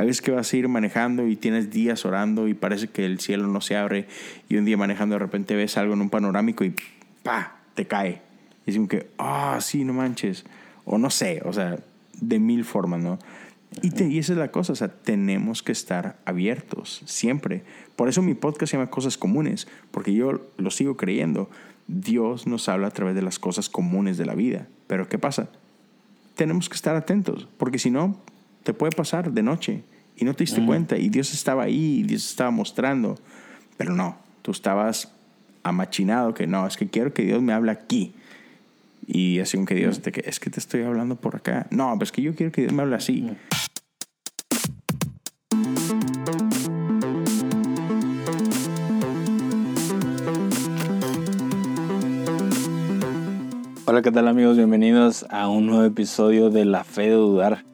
Hay veces que vas a ir manejando y tienes días orando y parece que el cielo no se abre y un día manejando de repente ves algo en un panorámico y ¡pa! te cae. Y es como que, ah, sí, no manches. O no sé, o sea, de mil formas, ¿no? Y, y, esa es la cosa, o sea, tenemos que estar abiertos siempre. Por eso mi podcast se llama Cosas Comunes, porque yo lo sigo creyendo. Dios nos habla a través de las cosas comunes de la vida. Pero ¿qué pasa? Tenemos que estar atentos, porque si no, te puede pasar de noche y no te diste cuenta y Dios estaba ahí, y Dios estaba mostrando. Pero no, tú estabas amachinado que no, es que quiero que Dios me hable aquí. Y así que Dios, te, es que te estoy hablando por acá. No, pues es que yo quiero que Dios me hable así. Hola, ¿qué tal amigos? Bienvenidos a un nuevo episodio de La Fe de Dudar.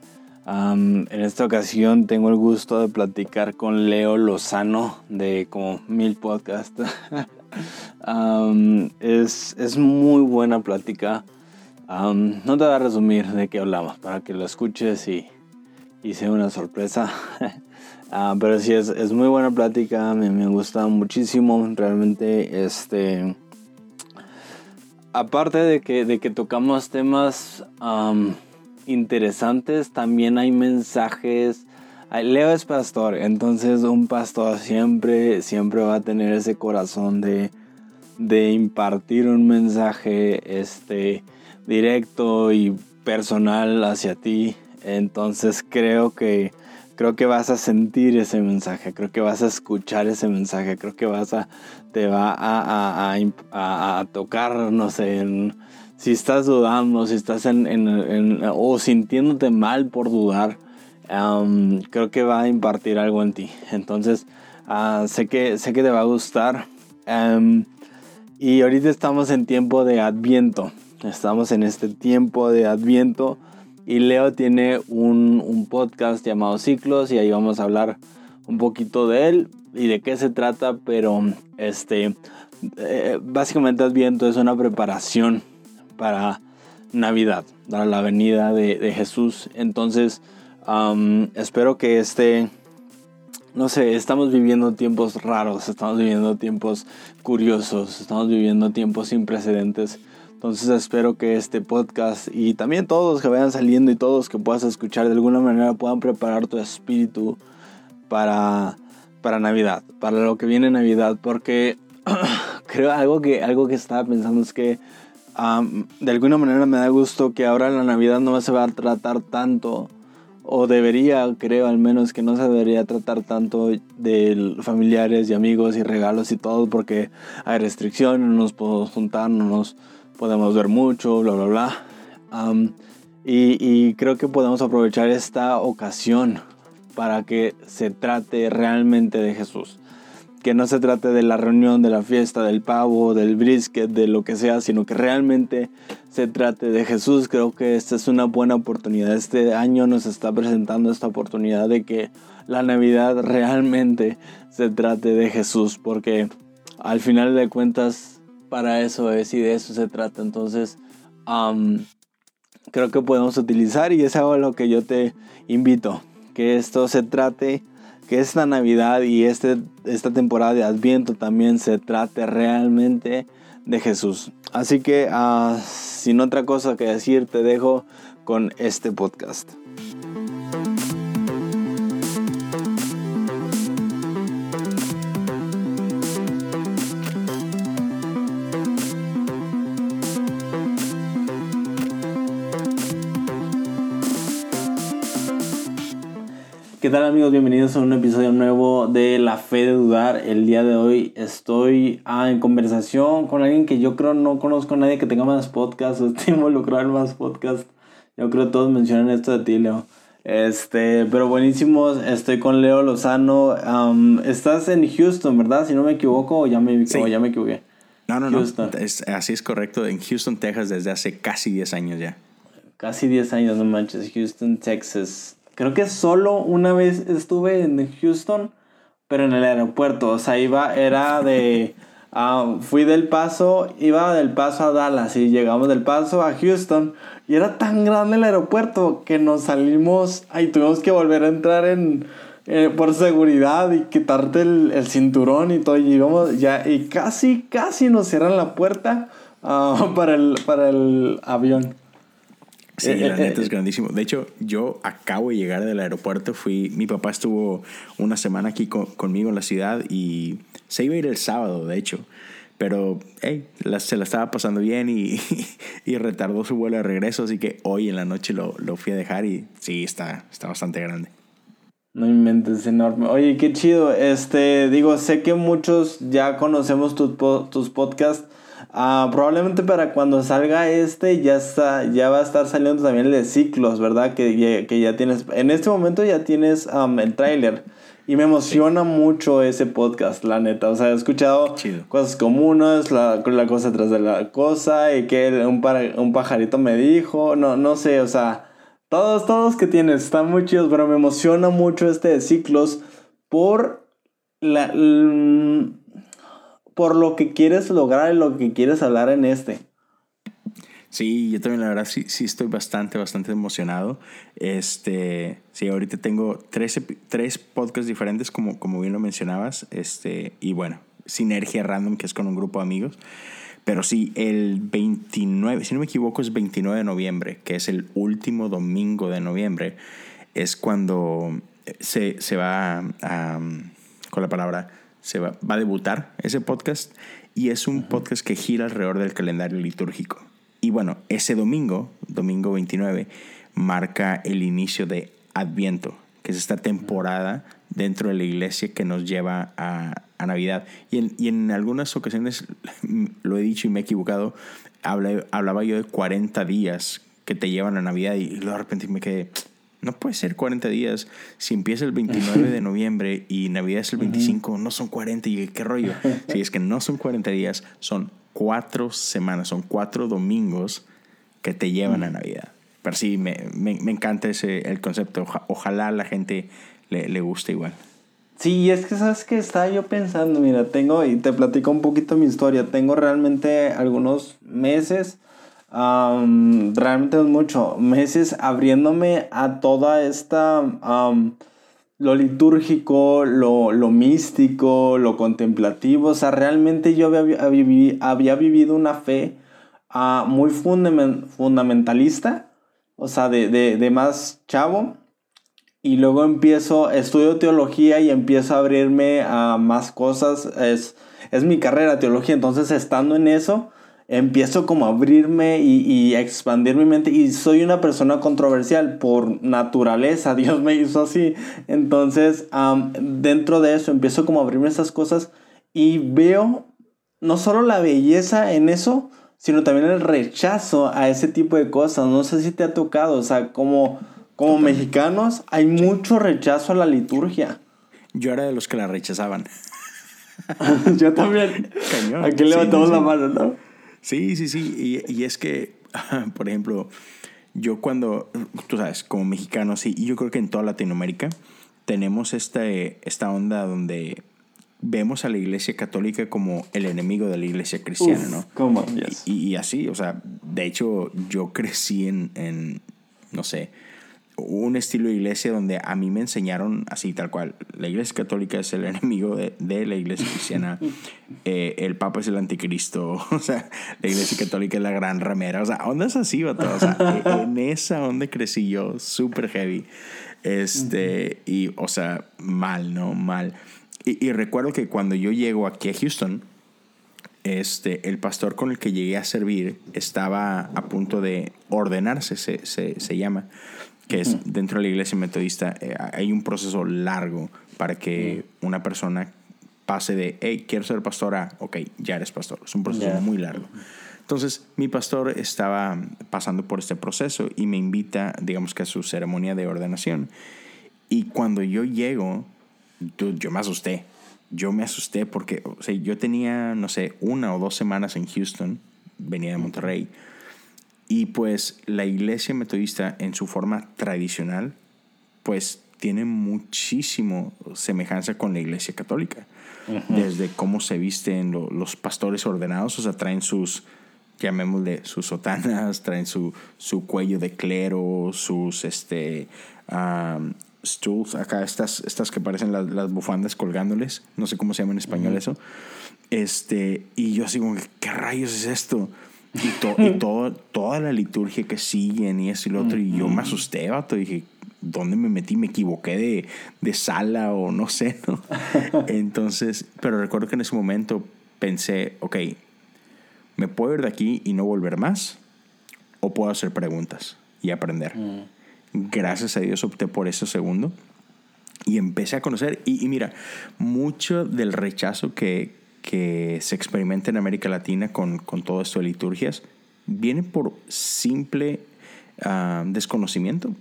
En esta ocasión tengo el gusto de platicar con Leo Lozano de como mil podcasts. es, es, muy buena plática. no te voy a resumir de qué hablamos para que lo escuches y, y sea una sorpresa. Ah, pero sí, es, es, muy buena plática. Me, me gusta muchísimo. Realmente, este aparte de que, de que tocamos temas interesantes, también hay mensajes. Leo es pastor, entonces un pastor siempre, siempre va a tener ese corazón de, de impartir un mensaje este, directo y personal hacia ti. Entonces creo que creo que vas a sentir ese mensaje, creo que vas a escuchar ese mensaje, creo que vas a, te va a, a, a, tocar, no sé, si estás dudando, si estás en, en, o sintiéndote mal por dudar, creo que va a impartir algo en ti. Entonces, ah, sé, que, sé que te va a gustar. y ahorita estamos en tiempo de adviento. Estamos en este tiempo de adviento y Leo tiene un, podcast llamado Ciclos y ahí vamos a hablar un poquito de él y de qué se trata, pero este, eh, básicamente Adviento es una preparación para Navidad, para la venida de, Jesús. Entonces, espero que este, no sé, estamos viviendo tiempos raros, estamos viviendo tiempos curiosos, estamos viviendo tiempos sin precedentes. Entonces espero que este podcast y también todos que vayan saliendo y todos que puedas escuchar de alguna manera puedan preparar tu espíritu para, para Navidad, para lo que viene Navidad, porque creo algo que, algo que estaba pensando es que de alguna manera me da gusto que ahora la Navidad no se va a tratar tanto, o debería, creo al menos que no se debería tratar tanto de familiares y amigos y regalos y todo, porque hay restricciones, no nos podemos juntar, no nos podemos ver mucho, bla, bla, bla. y, y, creo que podemos aprovechar esta ocasión para que se trate realmente de Jesús. Que no se trate de la reunión, de la fiesta, del pavo, del brisket, de lo que sea, sino que realmente se trate de Jesús. Creo que esta es una buena oportunidad. Este año nos está presentando esta oportunidad de que la Navidad realmente se trate de Jesús, porque al final de cuentas para eso es y de eso se trata. Entonces, creo que podemos utilizar y es algo a lo que yo te invito. Que esto se trate, que esta Navidad y este, esta temporada de Adviento también se trate realmente de Jesús. Así que, uh, sin otra cosa que decir, te dejo con este podcast. ¿Qué tal amigos? Bienvenidos a un episodio nuevo de La Fe de Dudar. El día de hoy estoy ah, en conversación con alguien que yo creo no conozco a nadie que tenga más podcasts o esté involucrado en más podcasts. Yo creo que todos mencionan esto de ti, Leo. Este, pero buenísimos. Estoy con Leo Lozano. estás en Houston, ¿verdad? Si no me equivoco, o ya me, ya me equivoqué. No, no, no. así es correcto. En Houston, Texas, desde hace casi 10 años ya. Casi 10 años, no manches. Houston, Texas. Creo que solo una vez estuve en Houston, pero en el aeropuerto. O sea, iba, era de Ah, fui del Paso, iba del Paso a Dallas y llegamos del Paso a Houston. Y era tan grande el aeropuerto que nos salimos y tuvimos que volver a entrar en, eh, por seguridad y quitarte el, el, cinturón y todo. Y llegamos ya y casi, casi nos cierran la puerta ah, para, el, para el avión. Sí, eh, la eh, neta es grandísimo. De hecho, yo acabo de llegar del aeropuerto. Fui, mi papá estuvo una semana aquí conmigo en la ciudad y se iba a ir el sábado, de hecho. Pero, hey, se la estaba pasando bien y, y, retardó su vuelo de regreso. Así que hoy en la noche lo, lo fui a dejar y sí, está, está bastante grande. No inventes, enorme. Oye, qué chido. Este, digo, sé que muchos ya conocemos tus, tus podcasts. Ah, probablemente para cuando salga este ya está, ya va a estar saliendo también el de ciclos, ¿verdad? Que, ya, que ya tienes, en este momento ya tienes el tráiler. Y me emociona mucho ese podcast, la neta. O sea, he escuchado cosas comunes, la, la, cosa tras de la cosa, y que un, un pajarito me dijo, no, no sé, o sea, todos, todos que tienes están muy chidos, pero me emociona mucho este de ciclos por la, por lo que quieres lograr y lo que quieres hablar en este. Sí, yo también la verdad sí, sí estoy bastante, bastante emocionado. Este, sí, ahorita tengo tres, tres podcasts diferentes, como, como bien lo mencionabas. Este, y bueno, Sinergia Random, que es con un grupo de amigos. Pero sí, el 29, si no me equivoco, es 29 de noviembre, que es el último domingo de noviembre, es cuando se, se va a, con la palabra, se va, va a debutar ese podcast y es un podcast que gira alrededor del calendario litúrgico. Y bueno, ese domingo, domingo 29, marca el inicio de Adviento, que es esta temporada dentro de la iglesia que nos lleva a, a Navidad. Y en, y en, algunas ocasiones, lo he dicho y me he equivocado, hablaba yo de 40 días que te llevan a Navidad y luego de repente me quedé, no puede ser 40 días. Si empieza el 29 de noviembre y Navidad es el 25, no son 40. Y qué rollo. Si es que no son 40 días, son cuatro semanas, son cuatro domingos que te llevan a Navidad. Pero sí, me, me, me encanta ese, el concepto. ojalá la gente le, le guste igual. Sí, es que sabes que estaba yo pensando, mira, tengo, y te platico un poquito mi historia, tengo realmente algunos meses, realmente es mucho, meses abriéndome a toda esta, lo litúrgico, lo, lo, místico, lo contemplativo. O sea, realmente yo había, había vivido una fe uh, muy fundamentalista, o sea, de, de, de, más chavo. Y luego empiezo, estudio teología y empiezo a abrirme a más cosas. Es, es mi carrera, teología. Entonces, estando en eso, empiezo como a abrirme y, a expandir mi mente y soy una persona controversial por naturaleza, Dios me hizo así. Entonces, dentro de eso empiezo como a abrirme esas cosas y veo no solo la belleza en eso, sino también el rechazo a ese tipo de cosas. No sé si te ha tocado, o sea, como, como mexicanos hay mucho rechazo a la liturgia. Yo era de los que la rechazaban. Yo también. Aquí levantamos la mano, ¿no? Sí, sí, sí. Y, y es que, por ejemplo, yo cuando, tú sabes, como mexicano, sí, y yo creo que en toda Latinoamérica tenemos este, esta onda donde vemos a la iglesia católica como el enemigo de la iglesia cristiana, ¿no? ¿Cómo? Y, y, así, o sea, de hecho yo crecí en, en no sé, un estilo de iglesia donde a mí me enseñaron así tal cual. La iglesia católica es el enemigo de, de la iglesia cristiana. Eh, el papa es el anticristo. O sea, la iglesia católica es la gran ramera. O sea, onda es así, todo. O sea, e, en esa onda crecí yo, súper heavy. Este, y, o sea, mal, ¿no? Mal. Y, y, recuerdo que cuando yo llego aquí a Houston, este, el pastor con el que llegué a servir estaba a punto de ordenarse, se, se, se llama que es dentro de la iglesia metodista, eh, hay un proceso largo para que una persona pase de, hey, quiero ser pastora, ok, ya eres pastor. Es un proceso muy largo. Entonces, mi pastor estaba pasando por este proceso y me invita, digamos que a su ceremonia de ordenación. Y cuando yo llego, yo me asusté. Yo me asusté porque, o sea, yo tenía, no sé, una o dos semanas en Houston, venía de Monterrey. Y pues la iglesia metodista en su forma tradicional, pues tiene muchísimo semejanza con la iglesia católica. Desde cómo se visten los pastores ordenados, o sea, traen sus, llamémosle, sus sotanas, traen su, su cuello de clero, sus, este, stools, acá estas, estas que parecen las, las, bufandas colgándoles, no sé cómo se llama en español eso. Este, y yo así como, ¿qué rayos es esto? Y, y todo, toda la liturgia que siguen y eso y lo otro. Y yo me asusté, vato. Dije, ¿dónde me metí? Me equivoqué de, de sala o no sé, ¿no? Entonces, pero recuerdo que en ese momento pensé, ok, ¿me puedo ir de aquí y no volver más? ¿O puedo hacer preguntas y aprender? Gracias a Dios opté por eso segundo. Y empecé a conocer. Y, y mira, mucho del rechazo que, que se experimenta en América Latina con, con todo esto de liturgias viene por simple ah, desconocimiento,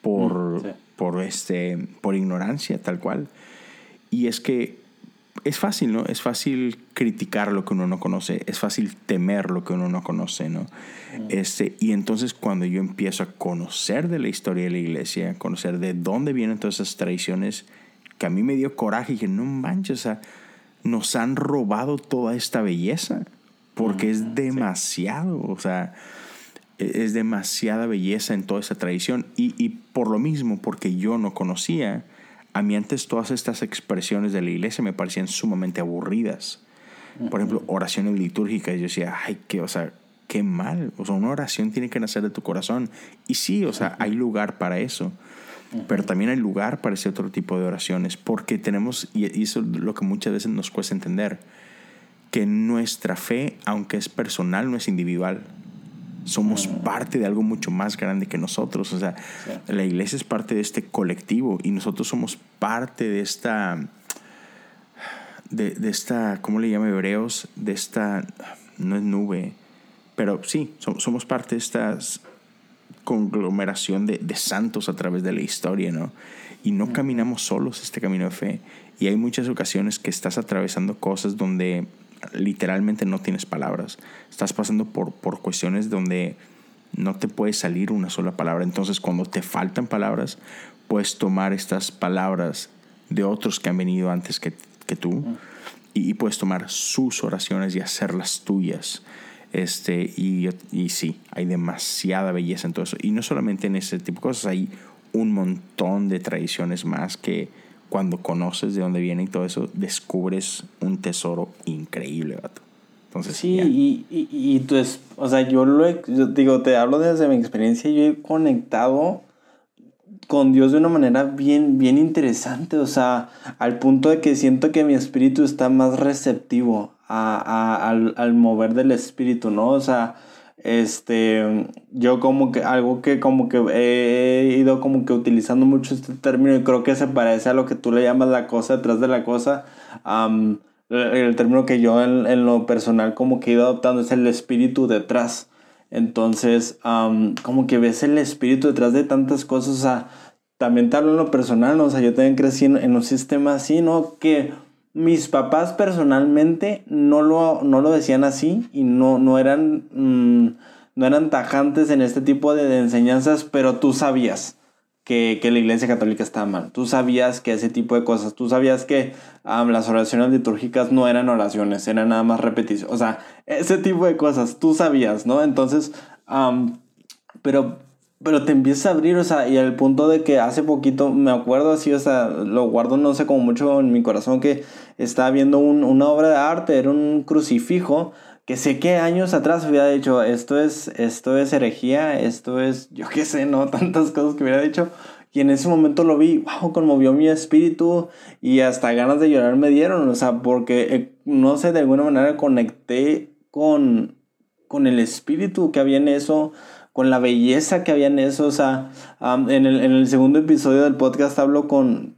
por, mm, por, este, por ignorancia tal cual. Y es que es fácil, ¿no? Es fácil criticar lo que uno no conoce, es fácil temer lo que uno no conoce, ¿no? Mm. Este, y entonces cuando yo empiezo a conocer de la historia de la iglesia, conocer de dónde vienen todas esas tradiciones, que a mí me dio coraje y dije, no manches, o sea, nos han robado toda esta belleza, porque es demasiado, o sea, e-, es demasiada belleza en toda esa tradición. Y, y, por lo mismo, porque yo no conocía, a mí antes todas estas expresiones de la iglesia me parecían sumamente aburridas. Por ejemplo, oraciones litúrgicas, yo decía, ay, qué, o sea, qué mal. O sea, una oración tiene que nacer de tu corazón. Y sí, o sea, hay lugar para eso. Pero también hay lugar para ese otro tipo de oraciones, porque tenemos, y eso es lo que muchas veces nos cuesta entender, que nuestra fe, aunque es personal, no es individual. Somos parte de algo mucho más grande que nosotros. O sea, la iglesia es parte de este colectivo y nosotros somos parte de esta, de, de esta, ¿cómo le llama Hebreos? De esta, no es nube, pero sí, somos parte de estas conglomeración de, de, santos a través de la historia, ¿no? Y no caminamos solos este camino de fe. Y hay muchas ocasiones que estás atravesando cosas donde literalmente no tienes palabras. Estás pasando por, por cuestiones donde no te puede salir una sola palabra. Entonces, cuando te faltan palabras, puedes tomar estas palabras de otros que han venido antes que, que tú y, y, puedes tomar sus oraciones y hacerlas tuyas. Este, y, y sí, hay demasiada belleza en todo eso. Y no solamente en ese tipo de cosas, hay un montón de tradiciones más que cuando conoces de dónde vienen y todo eso, descubres un tesoro increíble, vato. Entonces, sí, y, y, y tú es, o sea, yo lo he, yo digo, te hablo desde mi experiencia, yo he conectado con Dios de una manera bien, bien interesante, o sea, al punto de que siento que mi espíritu está más receptivo a, al, al, mover del espíritu, ¿no? O sea, este, yo como que algo que como que he ido como que utilizando mucho este término y creo que se parece a lo que tú le llamas la cosa detrás de la cosa. el, término que yo en, en, lo personal como que he ido adoptando es el espíritu detrás. Entonces, como que ves el espíritu detrás de tantas cosas, o sea, también te hablo en lo personal, ¿no? O sea, yo también crecí en, en un sistema así, ¿no? Que mis papás personalmente no lo, no lo decían así y no, no, eran, mm, no eran tajantes en este tipo de, enseñanzas, pero tú sabías que, la iglesia católica estaba mal. Tú sabías que ese tipo de cosas, tú sabías que las oraciones litúrgicas no eran oraciones, eran nada más repetición. O sea, ese tipo de cosas, tú sabías, ¿no? Entonces, pero pero te empieza a abrir, o sea, y al punto de que hace poquito, me acuerdo así, o sea, lo guardo no sé como mucho en mi corazón que estaba viendo un, una obra de arte, era un crucifijo, que sé que años atrás hubiera dicho, esto es, esto es herejía, esto es, yo qué sé, ¿no? Tantas cosas que hubiera dicho. Y en ese momento lo vi, wow, conmovió mi espíritu y hasta ganas de llorar me dieron, o sea, porque, eh, no sé, de alguna manera conecté con, con el espíritu que había en eso, con la belleza que había en eso. O sea, en, el, en, el, segundo episodio del podcast hablo con,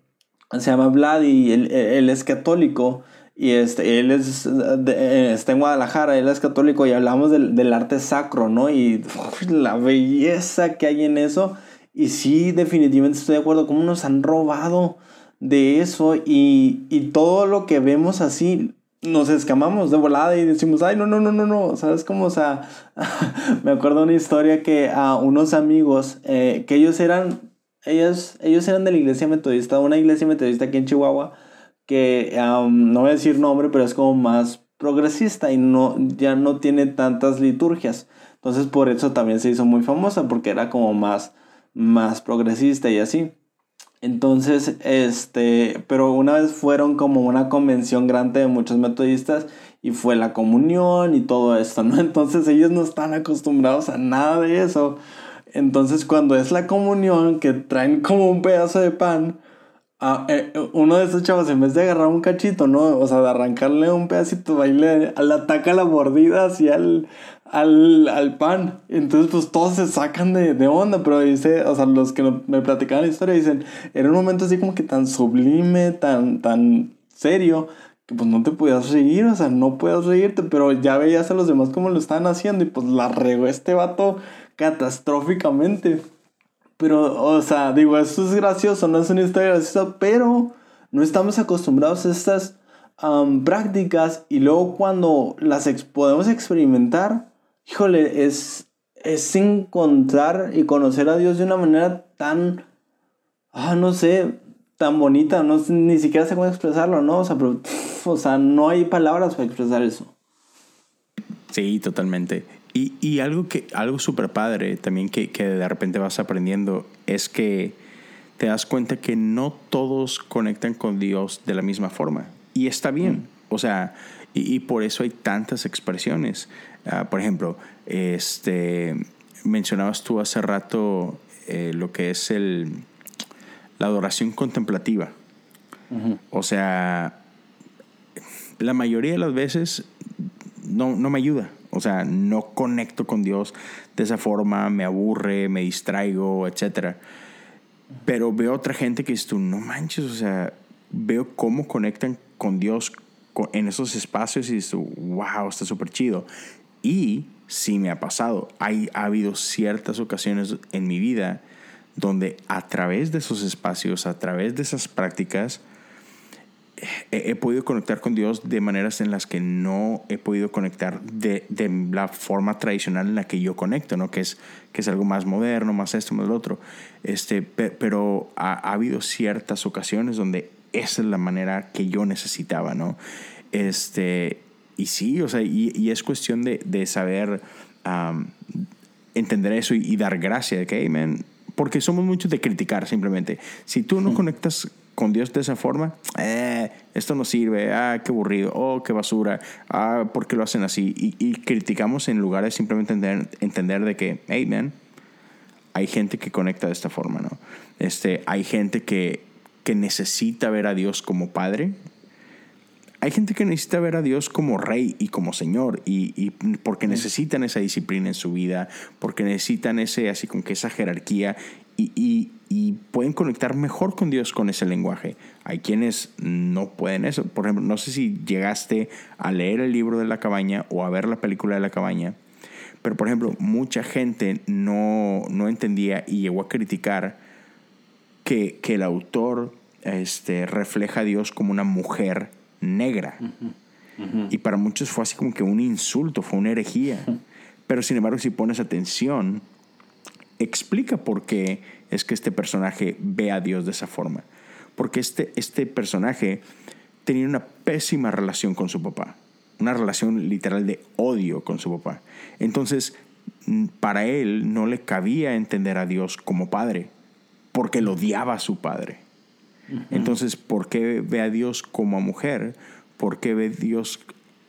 se llama Vlad y él, él es católico. Y este, él es, está en Guadalajara, él es católico y hablamos del, del arte sacro, ¿no? Y la belleza que hay en eso. Y sí, definitivamente estoy de acuerdo, cómo nos han robado de eso y, y todo lo que vemos así, nos escamamos de volada y decimos, ay, no, no, no, no, no, ¿sabes cómo? O sea, me acuerdo una historia que a unos amigos, eh, que ellos eran ellos, ellos eran de la iglesia metodista, una iglesia metodista aquí en Chihuahua, que no voy a decir nombre, pero es como más progresista y no, ya no tiene tantas liturgias. Entonces por eso también se hizo muy famosa, porque era como más, más progresista y así. Entonces, este, pero una vez fueron como una convención grande de muchos metodistas y fue la comunión y todo esto, ¿no? Entonces ellos no están acostumbrados a nada de eso. Entonces cuando es la comunión que traen como un pedazo de pan, a, eh, uno de esos chavos en vez de agarrar un cachito, ¿no? O sea, de arrancarle un pedacito, baile, le ataca la mordida hacia el, al, al, pan. Entonces, pues todos se sacan de, de, onda, pero dice, o sea, los que me platicaban la historia dicen, era un momento así como que tan sublime, tan, tan serio, que pues no te podías reír, o sea, no puedes reírte, pero ya veías a los demás cómo lo estaban haciendo y pues la regó este vato catastróficamente. Pero, o sea, digo, esto es gracioso, no es una historia graciosa, pero no estamos acostumbrados a estas prácticas y luego cuando las podemos experimentar, híjole, es, es encontrar y conocer a Dios de una manera tan, ah, no sé, tan bonita, no ni siquiera sé cómo expresarlo, ¿no? O sea, pero, o sea, no hay palabras para expresar eso. Sí, totalmente. Y, y algo que algo súper padre también que, que de repente vas aprendiendo es que te das cuenta que no todos conectan con Dios de la misma forma. Y está bien. Mm. O sea, y, por eso hay tantas expresiones. Ah, por ejemplo, este, mencionabas tú hace rato eh, lo que es el, la adoración contemplativa. O sea, la mayoría de las veces no, no me ayuda. O sea, no conecto con Dios de esa forma, me aburre, me distraigo, etc. Pero veo otra gente que dice tú, no manches, o sea, veo cómo conectan con Dios en esos espacios y dices tú, wow, está súper chido. Y sí me ha pasado, hay, ha habido ciertas ocasiones en mi vida donde a través de esos espacios, a través de esas prácticas, he, podido conectar con Dios de maneras en las que no he podido conectar de, de, la forma tradicional en la que yo conecto, ¿no? Que es, que es algo más moderno, más esto, más lo otro. Este, pero ha, ha, habido ciertas ocasiones donde esa es la manera que yo necesitaba, ¿no? Este, y sí, o sea, y, y es cuestión de, de saber entender eso y, y, dar gracia que, hey, man, porque somos muchos de criticar simplemente. Si tú no conectas con Dios de esa forma, eh, esto no sirve, ah, qué aburrido, oh, qué basura, ah, ¿por qué lo hacen así? Y, criticamos en lugar de simplemente entender, entender de que, hey, man, hay gente que conecta de esta forma, ¿no? Este, hay gente que, que necesita ver a Dios como Padre. Hay gente que necesita ver a Dios como Rey y como Señor, y, y porque necesitan esa disciplina en su vida, porque necesitan ese, así como que esa jerarquía, y, y, y pueden conectar mejor con Dios con ese lenguaje. Hay quienes no pueden eso. Por ejemplo, no sé si llegaste a leer el libro de la cabaña o a ver la película de la cabaña, pero por ejemplo, mucha gente no, no entendía y llegó a criticar que, que, el autor este, refleja a Dios como una mujer negra. Y para muchos fue así como que un insulto, fue una herejía. Pero sin embargo, si pones atención, explica por qué es que este personaje ve a Dios de esa forma. Porque este, este personaje tenía una pésima relación con su papá, una relación literal de odio con su papá. Entonces, para él no le cabía entender a Dios como padre, porque lo odiaba a su padre. Entonces, ¿por qué ve a Dios como mujer? ¿Por qué ve, Dios,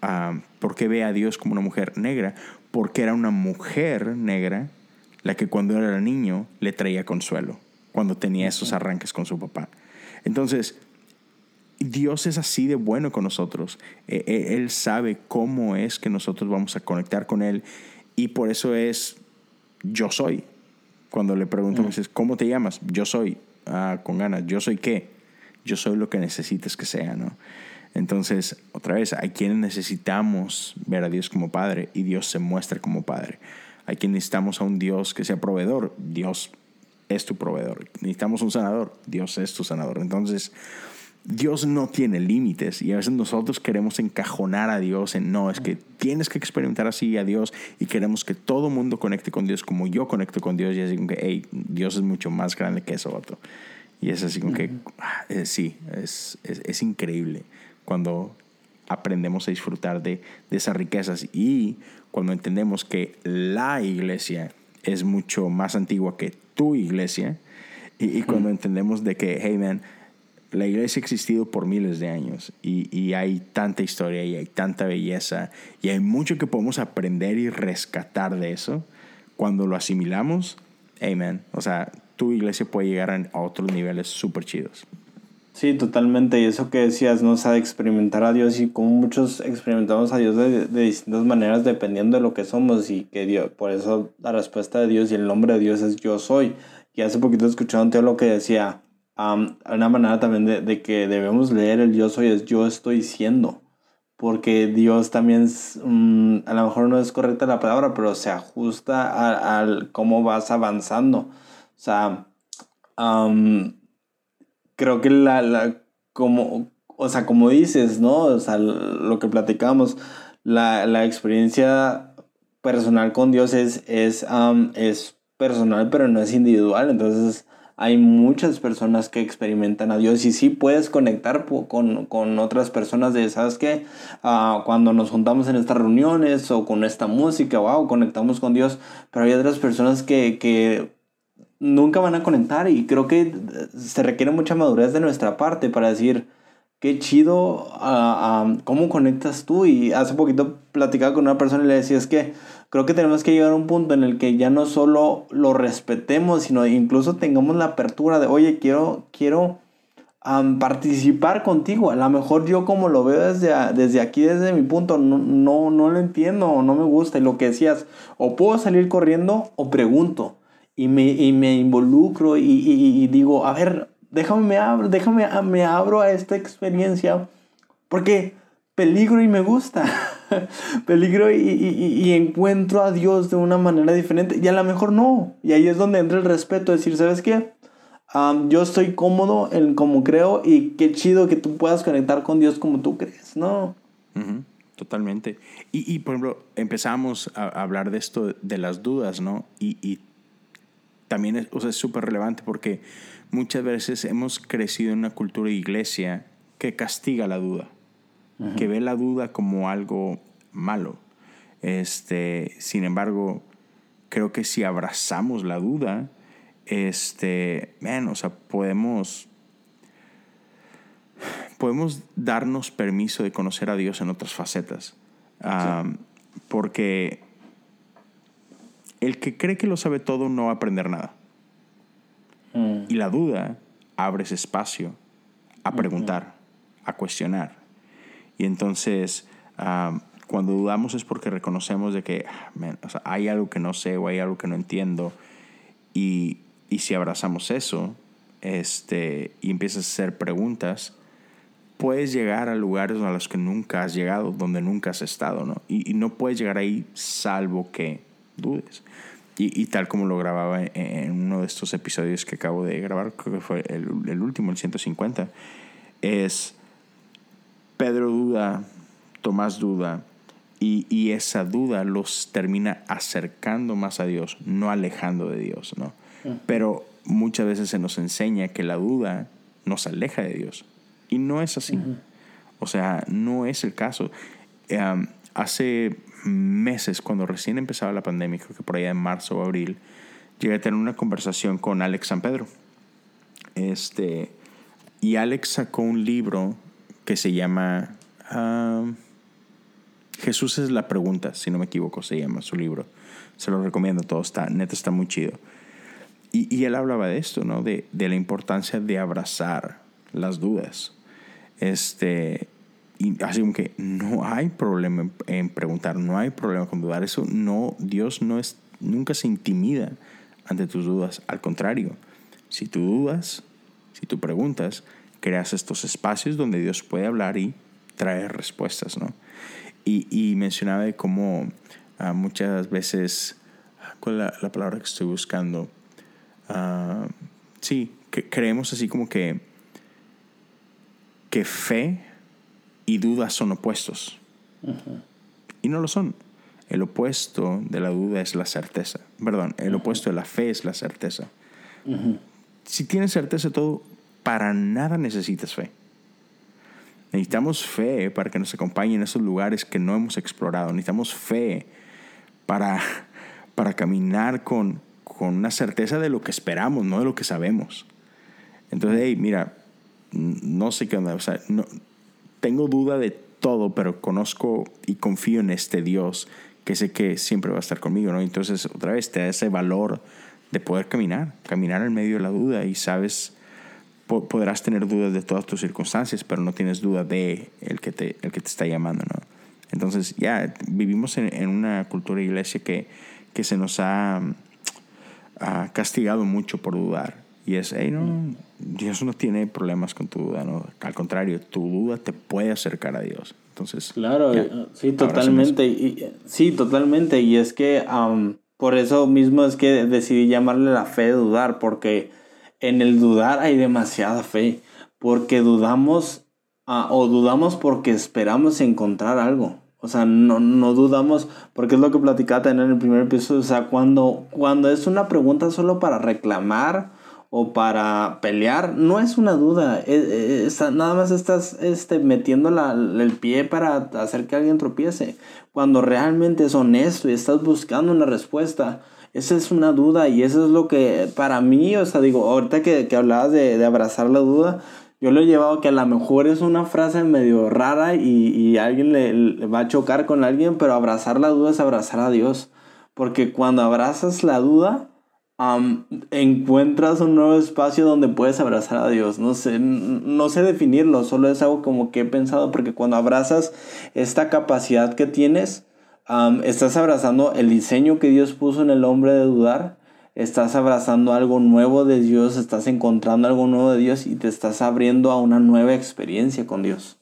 uh, ¿Por qué ve a Dios como una mujer negra? Porque era una mujer negra la que cuando era niño le traía consuelo, cuando tenía esos arranques con su papá. Entonces, Dios es así de bueno con nosotros. E, e, él sabe cómo es que nosotros vamos a conectar con Él y por eso es yo soy. Cuando le pregunto, mm. ¿cómo te llamas? Yo soy, ah, con ganas, yo soy qué? Yo soy lo que necesites que sea, ¿no? Entonces, otra vez, hay quienes necesitamos ver a Dios como Padre y Dios se muestra como Padre. Hay quien necesitamos a un Dios que sea proveedor. Dios es tu proveedor. Necesitamos un sanador. Dios es tu sanador. Entonces, Dios no tiene límites y a veces nosotros queremos encajonar a Dios en no, es que tienes que experimentar así a Dios y queremos que todo mundo conecte con Dios como yo conecto con Dios y así como que, hey, Dios es mucho más grande que eso otro. Y es así como que, ah, eh, sí, es, es, es, increíble cuando aprendemos a disfrutar de, de esas riquezas. Y cuando entendemos que la iglesia es mucho más antigua que tu iglesia y, y cuando entendemos de que, hey man, la iglesia ha existido por miles de años y, y, hay tanta historia y hay tanta belleza y hay mucho que podemos aprender y rescatar de eso. Cuando lo asimilamos, amen. O sea, tu iglesia puede llegar a otros niveles súper chidos. Sí, totalmente. Y eso que decías, ¿no? O sea, experimentar a Dios y como muchos experimentamos a Dios de, de, distintas maneras dependiendo de lo que somos y que Dios, por eso la respuesta de Dios y el nombre de Dios es yo soy. Y hace poquito escuchaba un lo que decía, una manera también de, de, que debemos leer el yo soy es yo estoy siendo. Porque Dios también, um, a lo mejor no es correcta la palabra, pero se ajusta al cómo vas avanzando. O sea, um, creo que la, la, como, o sea, como dices, ¿no? O sea, lo que platicamos, la, la experiencia personal con Dios es, es, um, es personal, pero no es individual. Entonces, hay muchas personas que experimentan a Dios y sí puedes conectar con, con otras personas de, ¿sabes qué? Uh, cuando nos juntamos en estas reuniones o con esta música, wow, conectamos con Dios, pero hay otras personas que, que nunca van a conectar y creo que se requiere mucha madurez de nuestra parte para decir, qué chido, uh, cómo conectas tú y hace poquito platicaba con una persona y le decía, es que creo que tenemos que llegar a un punto en el que ya no solo lo respetemos, sino incluso tengamos la apertura de, oye, quiero, quiero participar contigo. A lo mejor yo como lo veo desde, desde aquí, desde mi punto, no, no, no lo entiendo no me gusta. Y lo que decías, o puedo salir corriendo o pregunto. Y me, y me involucro y, y, y, digo, a ver, déjame déjame me abro a esta experiencia. Porque peligro y me gusta. peligro y, y, y, encuentro a Dios de una manera diferente. Y a lo mejor no. Y ahí es donde entra el respeto. Decir, ¿sabes qué? yo estoy cómodo en como creo y qué chido que tú puedas conectar con Dios como tú crees, ¿no? Totalmente. Y, y, por ejemplo, empezamos a hablar de esto, de las dudas, ¿no? Y, y también es o sea, súper relevante porque muchas veces hemos crecido en una cultura de iglesia que castiga la duda que ve la duda como algo malo. Este, sin embargo, creo que si abrazamos la duda, este, o sea, podemos, podemos darnos permiso de conocer a Dios en otras facetas. Porque el que cree que lo sabe todo no va a aprender nada. Mm. Y la duda abre ese espacio a preguntar, a cuestionar. Y entonces, cuando dudamos es porque reconocemos de que ah, hay algo que no sé o hay algo que no entiendo. Y, y si abrazamos eso este, y empiezas a hacer preguntas, puedes llegar a lugares a los que nunca has llegado, donde nunca has estado, ¿no? Y, y no puedes llegar ahí salvo que dudes. Y, y, tal como lo grababa en, uno de estos episodios que acabo de grabar, creo que fue el, el último, el 150, es Pedro duda, Tomás duda, y, y, esa duda los termina acercando más a Dios, no alejando de Dios, ¿no? Pero muchas veces se nos enseña que la duda nos aleja de Dios. Y no es así. O sea, no es el caso. hace meses, cuando recién empezaba la pandemia, creo que por allá en marzo o abril, llegué a tener una conversación con Alex San Pedro. Este, y Alex sacó un libro que se llama Jesús es la pregunta, si no me equivoco, se llama su libro. Se lo recomiendo todo, está, neta está muy chido. Y, y él hablaba de esto, ¿no? De, de, la importancia de abrazar las dudas. Este, y así como que no hay problema en, en, preguntar, no hay problema con dudar. Eso no, Dios no es, nunca se intimida ante tus dudas. Al contrario, si tú dudas, si tú preguntas, creas estos espacios donde Dios puede hablar y traer respuestas, ¿no? Y, y mencionaba de cómo uh, muchas veces, ¿cuál es la, la, palabra que estoy buscando? Uh, sí, que creemos así como que que fe y duda son opuestos. Y no lo son. El opuesto de la duda es la certeza. Perdón, el opuesto de la fe es la certeza. Si tienes certeza de todo, para nada necesitas fe. Necesitamos fe para que nos acompañe en esos lugares que no hemos explorado. Necesitamos fe para, para caminar con, con una certeza de lo que esperamos, no de lo que sabemos. Entonces, hey, mira, no sé qué onda. O no, tengo duda de todo, pero conozco y confío en este Dios que sé que siempre va a estar conmigo, ¿no? Entonces, otra vez, te da ese valor de poder caminar, caminar en medio de la duda y sabes, podrás tener dudas de todas tus circunstancias, pero no tienes duda de el que te, el que te está llamando, ¿no? Entonces, ya, vivimos en, una cultura iglesia que, que se nos ha, ha castigado mucho por dudar. Y es, hey, no, Dios no tiene problemas con tu duda, ¿no? Al contrario, tu duda te puede acercar a Dios. Entonces, claro, eh, sí, totalmente. Y, sí, totalmente. Y es que por eso mismo es que decidí llamarle la fe de dudar, porque en el dudar hay demasiada fe, porque dudamos ah, o dudamos porque esperamos encontrar algo. O sea, no, no dudamos, porque es lo que platicaba en el primer episodio. O sea, cuando, cuando es una pregunta solo para reclamar o para pelear, no es una duda. E, e, nada más estás este, metiendo el pie para hacer que alguien tropiece. Cuando realmente es honesto y estás buscando una respuesta, esa es una duda y eso es lo que para mí, o sea, digo, ahorita que, que hablabas de, de, abrazar la duda, yo lo he llevado que a lo mejor es una frase medio rara y, y alguien le, va a chocar con alguien, pero abrazar la duda es abrazar a Dios. Porque cuando abrazas la duda, encuentras un nuevo espacio donde puedes abrazar a Dios. No sé, no sé definirlo, solo es algo como que he pensado, porque cuando abrazas esta capacidad que tienes, estás abrazando el diseño que Dios puso en el hombre de dudar, estás abrazando algo nuevo de Dios, estás encontrando algo nuevo de Dios y te estás abriendo a una nueva experiencia con Dios.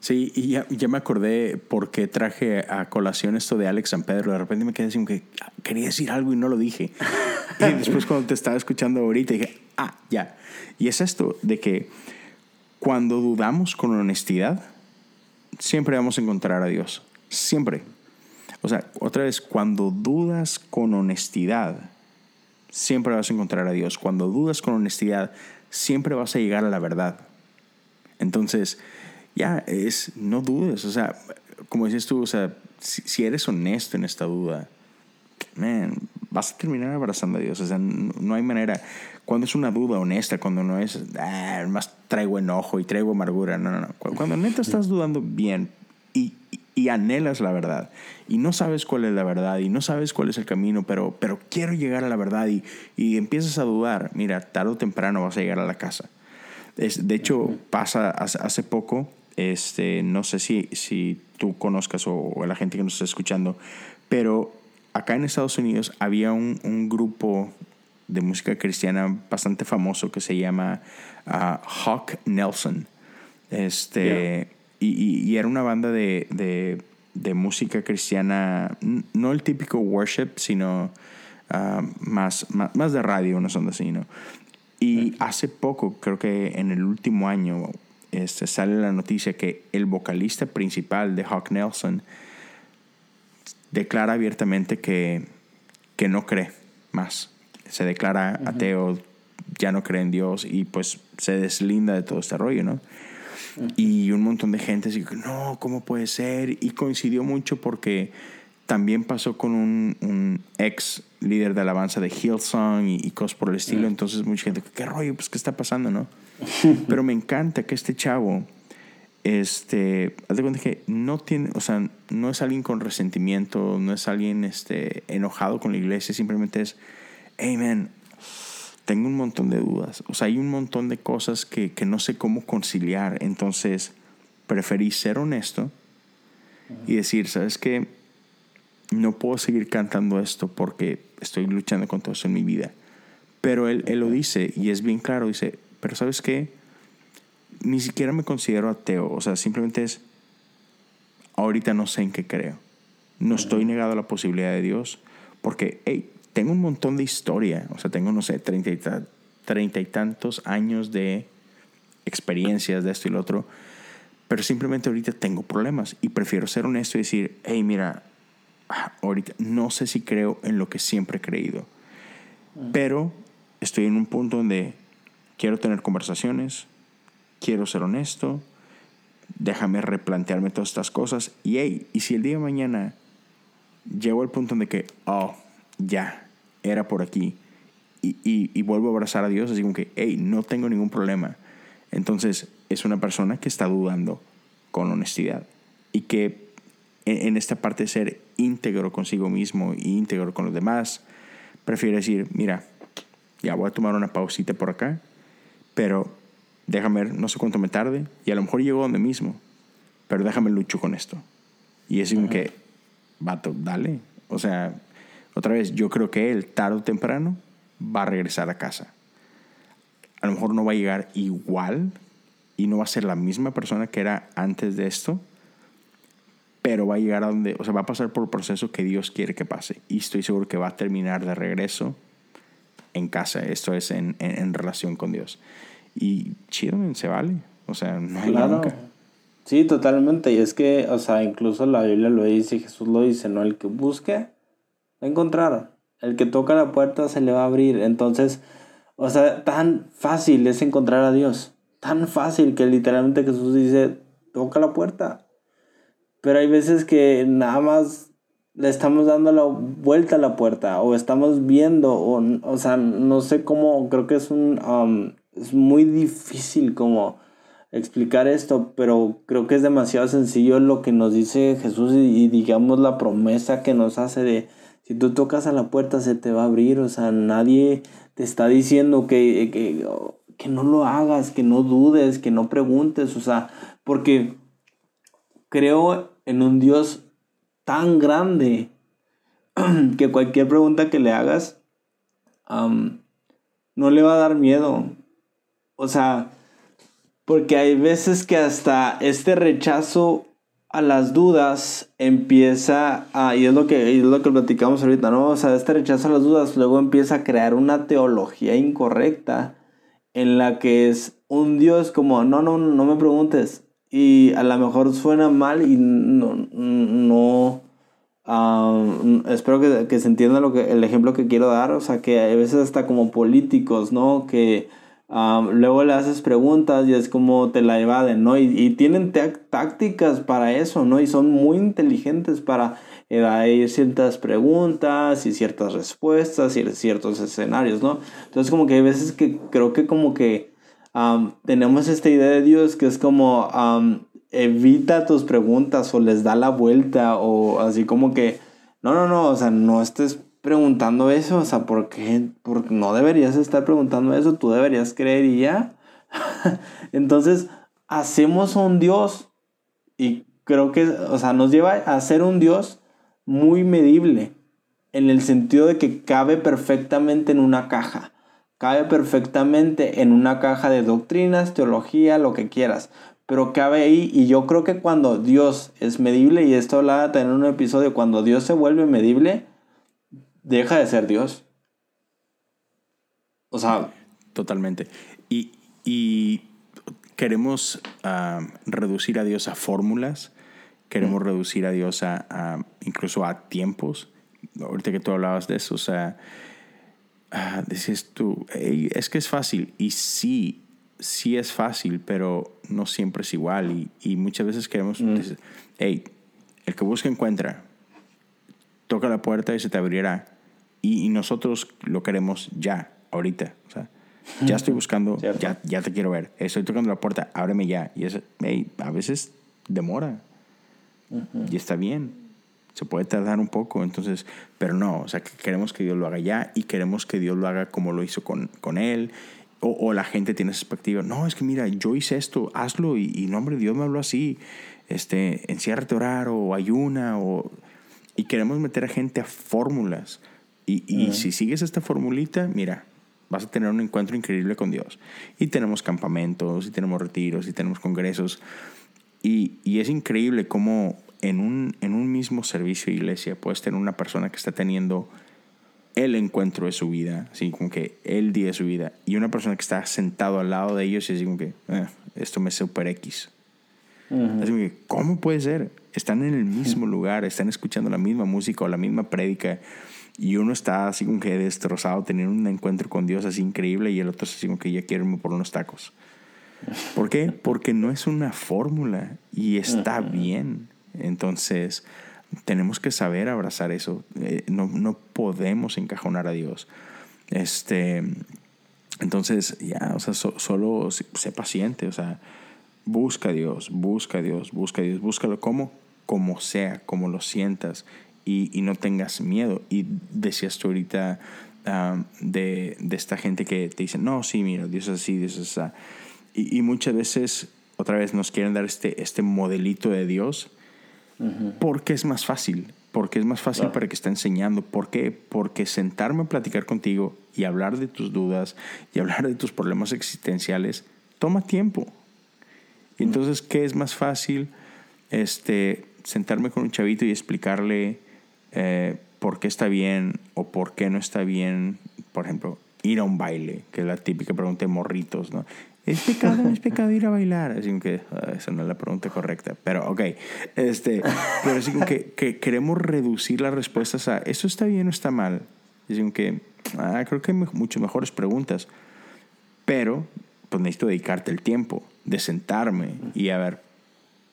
Sí, y ya, ya, me acordé por qué traje a colación esto de Alex San Pedro. De repente me quedé así que ah, quería decir algo y no lo dije. y después cuando te estaba escuchando ahorita dije, ah, ya. Y es esto de que cuando dudamos con honestidad, siempre vamos a encontrar a Dios. Siempre. O sea, otra vez, cuando dudas con honestidad, siempre vas a encontrar a Dios. Cuando dudas con honestidad, siempre vas a llegar a la verdad. Entonces, ya es, no dudes, o sea, como dices tú, o sea, si, eres honesto en esta duda, man, vas a terminar abrazando a Dios, o sea, no, hay manera, cuando es una duda honesta, cuando no es, ah, más traigo enojo y traigo amargura, no, no, no, cuando neta estás dudando bien y, y anhelas la verdad y no sabes cuál es la verdad y no sabes cuál es el camino, pero, pero quiero llegar a la verdad y, y empiezas a dudar, mira, tarde o temprano vas a llegar a la casa. Es, de hecho, pasa hace, poco, este, no sé si, si tú conozcas o, la gente que nos está escuchando, pero acá en Estados Unidos había un, un grupo de música cristiana bastante famoso que se llama uh, Hawk Nelson. Este, y, y, era una banda de, de, de, música cristiana, no el típico worship, sino uh, más, más, más, de radio, no son así, ¿no? Y hace poco, creo que en el último año, este, sale la noticia que el vocalista principal de Hawk Nelson declara abiertamente que, que no cree más. Se declara ateo, ya no cree en Dios y pues se deslinda de todo este rollo, ¿no? Y un montón de gente dice, no, ¿cómo puede ser? Y coincidió mucho porque también pasó con un, un ex líder de alabanza de Hillsong y, y cosas por el estilo. Entonces mucha gente, ¿qué rollo? Pues, ¿qué está pasando, no? Pero me encanta que este chavo, este, haz de cuenta que no tiene, o sea, no es alguien con resentimiento, no es alguien este, enojado con la iglesia, simplemente es, hey man, tengo un montón de dudas, o sea, hay un montón de cosas que, que no sé cómo conciliar, entonces preferí ser honesto y decir, ¿sabes qué? No puedo seguir cantando esto porque estoy luchando con todo eso en mi vida. Pero él, él lo dice y es bien claro, dice, pero sabes qué, ni siquiera me considero ateo, o sea, simplemente es, ahorita no sé en qué creo. No estoy negado a la posibilidad de Dios, porque, hey, tengo un montón de historia, o sea, tengo, no sé, treinta y, treinta y tantos años de experiencias de esto y lo otro, pero simplemente ahorita tengo problemas y prefiero ser honesto y decir, hey, mira, ahorita no sé si creo en lo que siempre he creído, pero estoy en un punto donde quiero tener conversaciones, quiero ser honesto, déjame replantearme todas estas cosas y hey, y si el día de mañana llego al punto de que, oh, ya, era por aquí, y, y, vuelvo a abrazar a Dios, así como que, hey, no tengo ningún problema. Entonces, es una persona que está dudando con honestidad y que en, en esta parte de ser íntegro consigo mismo y íntegro con los demás, prefiere decir, mira, ya voy a tomar una pausita por acá, pero déjame ver, no sé cuánto me tarde, y a lo mejor llego donde mismo, pero déjame lucho con esto. Y es como que, vato, dale. O sea, otra vez, yo creo que él, tarde o temprano, va a regresar a casa. A lo mejor no va a llegar igual y no va a ser la misma persona que era antes de esto, pero va a llegar a donde, o sea, va a pasar por el proceso que Dios quiere que pase. Y estoy seguro que va a terminar de regreso en casa, esto es en, en, relación con Dios. Y chido, se vale. O sea, no hay claro. Nunca. Sí, totalmente. Y es que, o sea, incluso la Biblia lo dice, Jesús lo dice, ¿no? El que busque, a encontrar. El que toca la puerta se le va a abrir. Entonces, o sea, tan fácil es encontrar a Dios. Tan fácil que literalmente Jesús dice, toca la puerta. Pero hay veces que nada más le estamos dando la vuelta a la puerta o estamos viendo o, o sea, no sé cómo, creo que es un, um, es muy difícil como explicar esto, pero creo que es demasiado sencillo lo que nos dice Jesús y, digamos la promesa que nos hace de si tú tocas a la puerta se te va a abrir, o sea, nadie te está diciendo que, que, que no lo hagas, que no dudes, que no preguntes, o sea, porque creo en un Dios tan grande que cualquier pregunta que le hagas no le va a dar miedo. O sea, porque hay veces que hasta este rechazo a las dudas empieza a, y es lo que, es lo que platicamos ahorita, ¿no? O sea, este rechazo a las dudas luego empieza a crear una teología incorrecta en la que es un Dios como, no, no, no me preguntes. Y a lo mejor suena mal y no, no, espero que, que, se entienda lo que, el ejemplo que quiero dar, o sea, que a veces hasta como políticos, ¿no? Que luego le haces preguntas y es como te la evaden, ¿no? Y, tienen tácticas para eso, ¿no? Y son muy inteligentes para evadir ciertas preguntas y ciertas respuestas y ciertos escenarios, ¿no? Entonces como que hay veces que creo que como que tenemos esta idea de Dios que es como evita tus preguntas o les da la vuelta o así como que, no, no, no, o sea, no estés preguntando eso, o sea, ¿por qué? No deberías estar preguntando eso, tú deberías creer y ya. Entonces, hacemos un Dios y creo que, o sea, nos lleva a ser un Dios muy medible, en el sentido de que cabe perfectamente en una caja, cabe perfectamente en una caja de doctrinas, teología, lo que quieras, pero cabe ahí y yo creo que cuando Dios es medible, y esto hablaba en un episodio, cuando Dios se vuelve medible, deja de ser Dios. O sea. Totalmente. Y, y queremos ah, reducir a Dios a fórmulas, queremos mm. reducir a Dios a, incluso a tiempos. Ahorita que tú hablabas de eso, o sea, uh, dices tú, es que es fácil. Y sí, sí es fácil, pero no siempre es igual. Y, y muchas veces queremos, mm. hey, el que busca encuentra, toca la puerta y se te abrirá. Y, nosotros lo queremos ya, ahorita. O sea, ya estoy buscando, ya, ya te quiero ver. Estoy tocando la puerta, ábreme ya. Y es, a veces demora. Y está bien. Se puede tardar un poco, entonces, pero no, o sea, que queremos que Dios lo haga ya y queremos que Dios lo haga como lo hizo con, con Él. O, o, la gente tiene esa expectativa. No, es que mira, yo hice esto, hazlo y, y no, hombre, Dios me habló así. Este, enciérrate a orar o ayuna o... Y queremos meter a gente a fórmulas y, y si sigues esta formulita, mira, vas a tener un encuentro increíble con Dios. Y tenemos campamentos, y tenemos retiros, y tenemos congresos. Y, y es increíble cómo en un, en un mismo servicio de iglesia puedes tener una persona que está teniendo el encuentro de su vida, así como que el día de su vida, y una persona que está sentado al lado de ellos y así como que, "Ah, esto me es super X. Así como que, ¿cómo puede ser? Están en el mismo lugar, están escuchando la misma música o la misma prédica, y uno está así como que destrozado, teniendo un encuentro con Dios así increíble, y el otro así como que ya quiere irme por unos tacos. ¿Por qué? Porque no es una fórmula y está bien. Entonces, tenemos que saber abrazar eso. Eh, no, no podemos encajonar a Dios. Este, entonces, ya, o sea, so- solo sé paciente, o sea, busca a Dios, busca a Dios, busca a Dios, búscalo como, como sea, como lo sientas y, y no tengas miedo. Y decías tú ahorita ah, de, de esta gente que te dice, no, sí, mira, Dios es así, Dios es así. Y, y muchas veces, otra vez, nos quieren dar este, este modelito de Dios porque es más fácil, porque es más fácil para que esté enseñando. ¿Por qué? Porque sentarme a platicar contigo y hablar de tus dudas y hablar de tus problemas existenciales toma tiempo. Entonces, ¿qué es más fácil? Este, sentarme con un chavito y explicarle eh, por qué está bien o por qué no está bien, por ejemplo, ir a un baile, que es la típica pregunta de morritos, ¿no? ¿Es pecado es pecado ir a bailar? Así que ah, esa no es la pregunta correcta, pero ok. Este, pero así que, que queremos reducir las respuestas a ¿eso está bien o está mal? Así que ah, creo que hay muchas mejores preguntas, pero pues necesito dedicarte el tiempo de sentarme y a ver,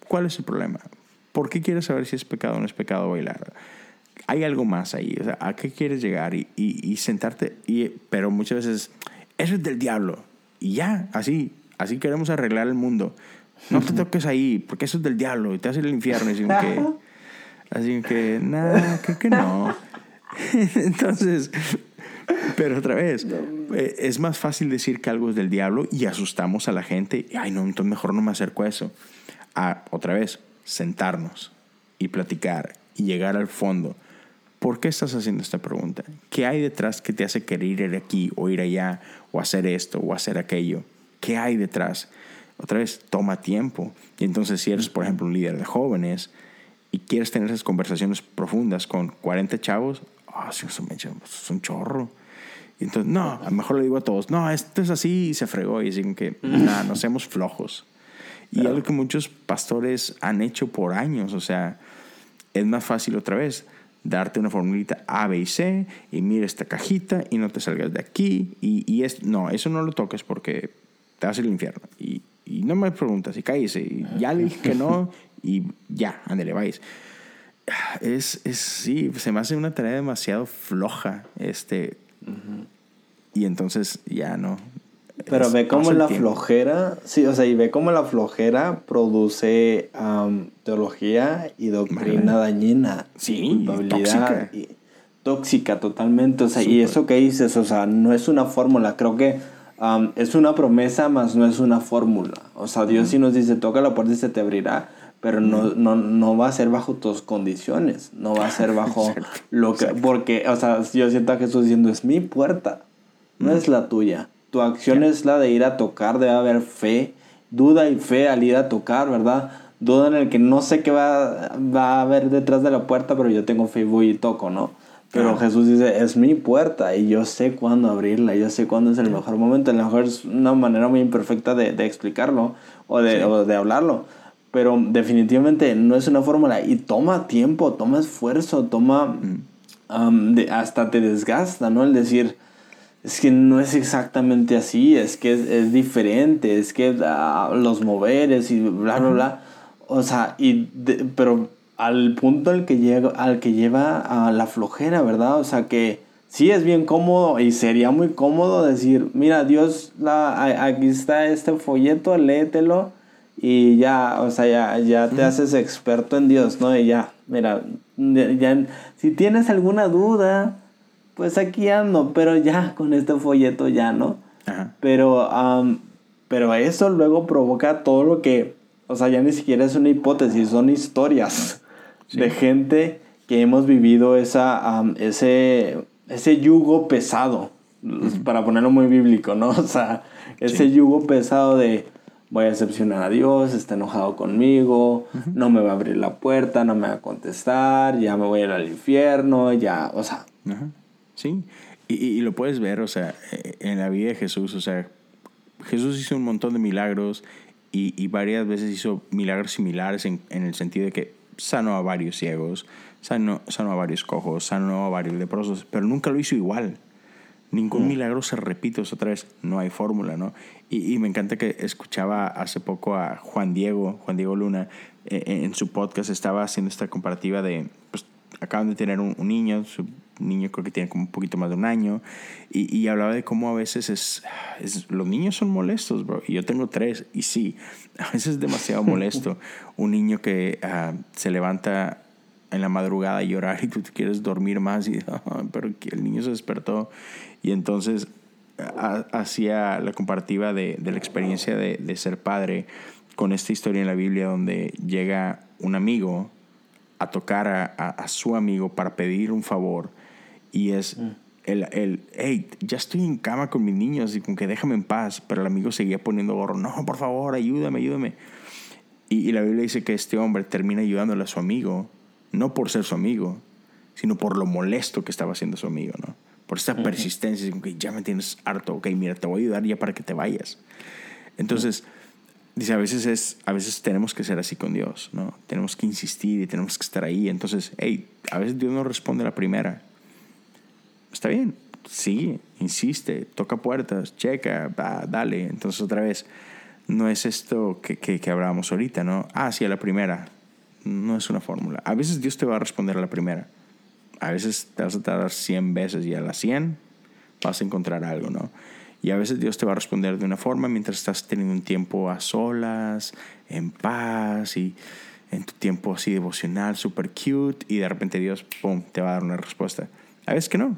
¿cuál es el problema? ¿Por qué quieres saber si es pecado o no es pecado bailar? Hay algo más ahí, o sea, ¿a qué quieres llegar? Y, y, y sentarte, y, pero muchas veces, eso es del diablo. Y ya, así, así queremos arreglar el mundo. No te toques ahí, porque eso es del diablo y te hace el infierno. Así que, así que nada, creo que no. Entonces, pero otra vez, eh, es más fácil decir que algo es del diablo y asustamos a la gente. Ay, no, entonces mejor no me acerco a eso. A, otra vez, sentarnos y platicar y llegar al fondo. ¿Por qué estás haciendo esta pregunta? ¿Qué hay detrás que te hace querer ir aquí o ir allá o hacer esto o hacer aquello? ¿Qué hay detrás? Otra vez, toma tiempo. Y entonces, si eres, por ejemplo, un líder de jóvenes y quieres tener esas conversaciones profundas con 40 chavos, ah, echa- es un chorro. Y entonces, no, a lo mejor le digo a todos, no, esto es así y se fregó. Y dicen que, nada, no seamos flojos. Y algo que muchos pastores han hecho por años, o sea, es más fácil otra vez darte una formulita A, B y C y mira esta cajita y no te salgas de aquí y, y es, no, eso no lo toques porque te vas al infierno y, y no me preguntas y cállese y ya le dije que no y ya, ándale, vais. Es, es, sí, se me hace una tarea demasiado floja, este, y entonces ya no. Pero Es- ve cómo la tiempo. flojera, sí, o sea, y ve cómo la flojera produce am, teología y doctrina dañina. Sí, culpabilidad. tóxica. y- tóxica totalmente. O sea, y eso que dices, o sea, no es una fórmula. Creo que es una promesa, más no es una fórmula. O sea, Dios sí nos dice, toca la puerta y se te abrirá. Pero no, no, no va a ser bajo tus condiciones. No va a ser bajo lo que. Porque, o sea, yo siento a Jesús diciendo, es mi puerta. No es la tuya. Tu acción es la de ir a tocar, debe haber fe, duda y fe al ir a tocar, ¿verdad? Duda en el que no sé qué va, va a haber detrás de la puerta, pero yo tengo fe y voy y toco, ¿no? Pero. Jesús dice, es mi puerta y yo sé cuándo abrirla, yo sé cuándo es el mejor momento. A lo mejor es una manera muy imperfecta de, de explicarlo o de, Sí. o de hablarlo. Pero definitivamente no es una fórmula y toma tiempo, toma esfuerzo, toma... am, de- hasta te desgasta, ¿no? El decir, es que no es exactamente así, es que es, es diferente, es que ah, los moveres y bla, bla, bla. O sea, y de- pero al punto al que, llega, al que lleva a la flojera, ¿verdad? O sea, que sí es bien cómodo y sería muy cómodo decir, mira, Dios, la, aquí está este folleto, léetelo y ya, o sea, ya, ya te haces experto en Dios, ¿no? Y ya, mira, ya, si tienes alguna duda, pues aquí ando, pero ya con este folleto ya, ¿no? Ajá. Pero, am, pero eso luego provoca todo lo que, o sea, ya ni siquiera es una hipótesis, son historias de gente que hemos vivido esa, ese, ese yugo pesado, para ponerlo muy bíblico, ¿no? O sea, ese yugo pesado de voy a decepcionar a Dios, está enojado conmigo, no me va a abrir la puerta, no me va a contestar, ya me voy a ir al infierno, ya, o sea, Ajá. Sí, y, y, lo puedes ver, o sea, eh, en la vida de Jesús, o sea, Jesús hizo un montón de milagros y, y varias veces hizo milagros similares en, en, el sentido de que sanó a varios ciegos, sanó, sanó a varios cojos, sanó a varios leprosos, pero nunca lo hizo igual. Ningún milagro se repite otra vez, no hay fórmula, ¿no? Y, y, me encanta que escuchaba hace poco a Juan Diego, Juan Diego Luna, eh, en su podcast estaba haciendo esta comparativa de, pues acaban de tener un, un niño, su niño creo que tiene como un poquito más de un año, y, y hablaba de cómo a veces es, es, los niños son molestos, bro, y yo tengo tres, y sí, a veces es demasiado molesto un niño que uh, se levanta en la madrugada llorar y tú te quieres dormir más, y, oh, pero que el niño se despertó, y entonces hacía la comparativa de, de la experiencia de, de ser padre con esta historia en la Biblia donde llega un amigo a tocar a, a, a, su amigo para pedir un favor y es mm. el, el, hey, ya estoy en cama con mis niños y con que déjame en paz, pero el amigo seguía poniendo gorro, no, por favor, ayúdame, ayúdame. Y, y la Biblia dice que este hombre termina ayudándole a su amigo, no por ser su amigo, sino por lo molesto que estaba haciendo su amigo, ¿no? Por esta persistencia, como que ya me tienes harto, ok, mira, te voy a ayudar ya para que te vayas. Entonces, dice, a veces es, a veces tenemos que ser así con Dios, ¿no? Tenemos que insistir y tenemos que estar ahí. Entonces, hey, a veces Dios no responde a la primera, está bien, sigue, insiste, toca puertas, checa, va, dale. Entonces otra vez, no es esto que, que, que hablábamos ahorita, ¿no? Ah, sí, a la primera. No es una fórmula. A veces Dios te va a responder a la primera. A veces te vas a tardar 100 veces y a las 100 vas a encontrar algo, ¿no? Y a veces Dios te va a responder de una forma mientras estás teniendo un tiempo a solas, en paz y en tu tiempo así devocional, super cute, y de repente Dios, ¡pum!, te va a dar una respuesta. A veces que no.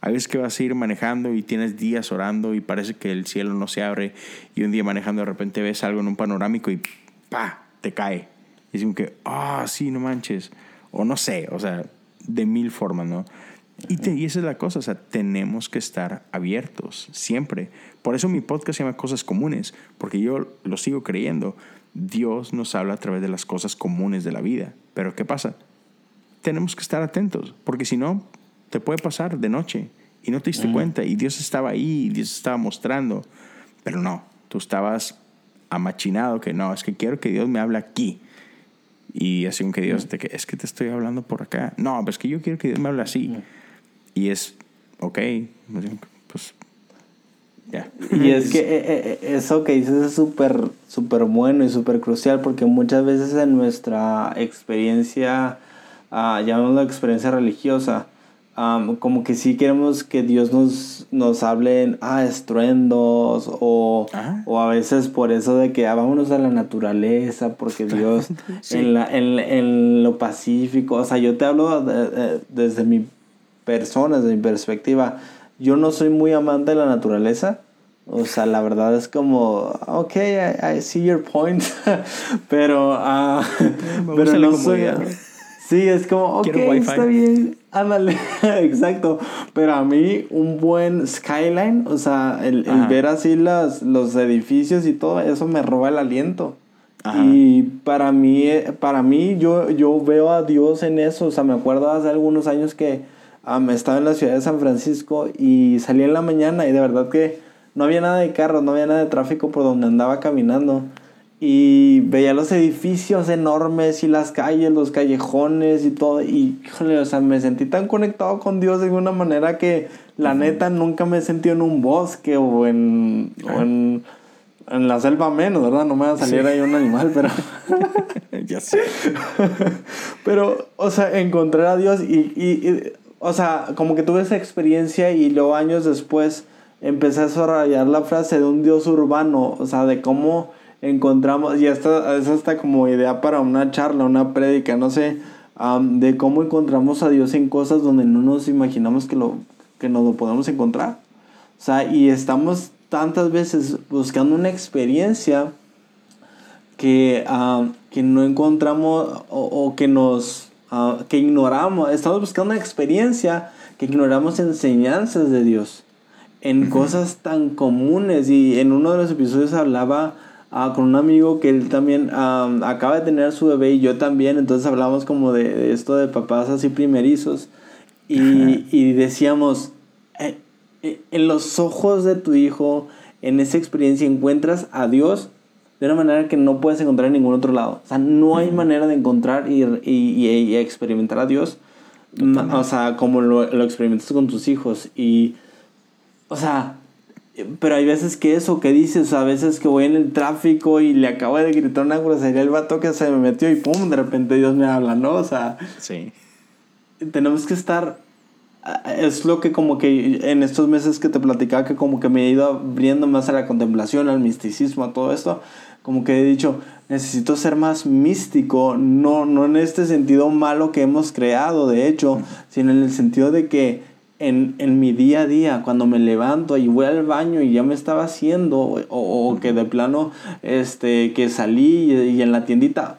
A veces que vas a ir manejando y tienes días orando y parece que el cielo no se abre y un día manejando de repente ves algo en un panorámico y ¡pa! te cae. Y es como que, ah, oh, sí, no manches. O no sé, o sea, de mil formas, ¿no? Y, te, y, esa es la cosa, o sea, tenemos que estar abiertos siempre. Por eso mi podcast se llama Cosas Comunes, porque yo lo sigo creyendo. Dios nos habla a través de las cosas comunes de la vida. Pero ¿qué pasa? Tenemos que estar atentos, porque si no, te puede pasar de noche y no te diste uh -huh. cuenta y Dios estaba ahí y Dios estaba mostrando, pero no, tú estabas amachinado que no, es que quiero que Dios me hable aquí. Y así que Dios, uh -huh. te, es que te estoy hablando por acá. No, pues que yo quiero que Dios me hable así. -huh. Y es, ok, pues ya. Y es que eh, eh, eso que dices es súper, súper bueno y súper crucial porque muchas veces en nuestra experiencia, uh, llamémoslo experiencia religiosa, Um, como que sí queremos que Dios nos, nos hable en ah, estruendos o, o a veces por eso de que ah, vámonos a la naturaleza porque Dios sí. en, la, en, en, lo pacífico, o sea, yo te hablo de, de, desde mi persona, desde mi perspectiva, yo no soy muy amante de la naturaleza, o sea, la verdad es como, ok, I, I see your point, pero, uh, pero no soy... Sí, es como, ok, está bien, ándale, exacto. Pero a mí un buen skyline, o sea, el, el, ver así las, los edificios y todo, eso me roba el aliento. Ajá. Y para mí, para mí yo, yo veo a Dios en eso. O sea, me acuerdo hace algunos años que um, estaba en la ciudad de San Francisco y salí en la mañana y de verdad que no había nada de carros, no había nada de tráfico por donde andaba caminando y veía los edificios enormes y las calles, los callejones y todo. Y, híjole, o sea, me sentí tan conectado con Dios de una manera que, la uh -huh. neta, nunca me he sentido en un bosque o en, uh -huh. o en, en, la selva menos, ¿verdad? No me va a salir sí. ahí un animal, pero... ya sé. pero, o sea, encontrar a Dios y, y, y, o sea, como que tuve esa experiencia y luego años después empecé a desarrollar la frase de un Dios urbano, o sea, de cómo encontramos, y esta es hasta como idea para una charla, una prédica, no sé, um, de cómo encontramos a Dios en cosas donde no nos imaginamos que, lo, que nos lo podemos encontrar. O sea, y estamos tantas veces buscando una experiencia que, uh, que no encontramos o, o que nos, uh, que ignoramos, estamos buscando una experiencia que ignoramos enseñanzas de Dios en uh -huh. cosas tan comunes y en uno de los episodios hablaba uh, con un amigo que él también um, acaba de tener su bebé y yo también, entonces hablamos como de, de, esto de papás así primerizos. Y, y decíamos, eh, eh, en los ojos de tu hijo, en esa experiencia, encuentras a Dios de una manera que no puedes encontrar en ningún otro lado. O sea, no hay manera de encontrar y, y, y experimentar a Dios, o sea, como lo, lo experimentas con tus hijos. Y, o sea, pero hay veces que eso que dices, a veces que voy en el tráfico y le acabo de gritar una grosería al vato que se me metió y pum, de repente Dios me habla, ¿no? O sea, sí. tenemos que estar, es lo que como que en estos meses que te platicaba que como que me he ido abriendo más a la contemplación, al misticismo, a todo esto, como que he dicho, necesito ser más místico, no, no en este sentido malo que hemos creado, de hecho, sino en el sentido de que en, en, mi día a día, cuando me levanto y voy al baño y ya me estaba haciendo, o, o que de plano, este, que salí y, en la tiendita,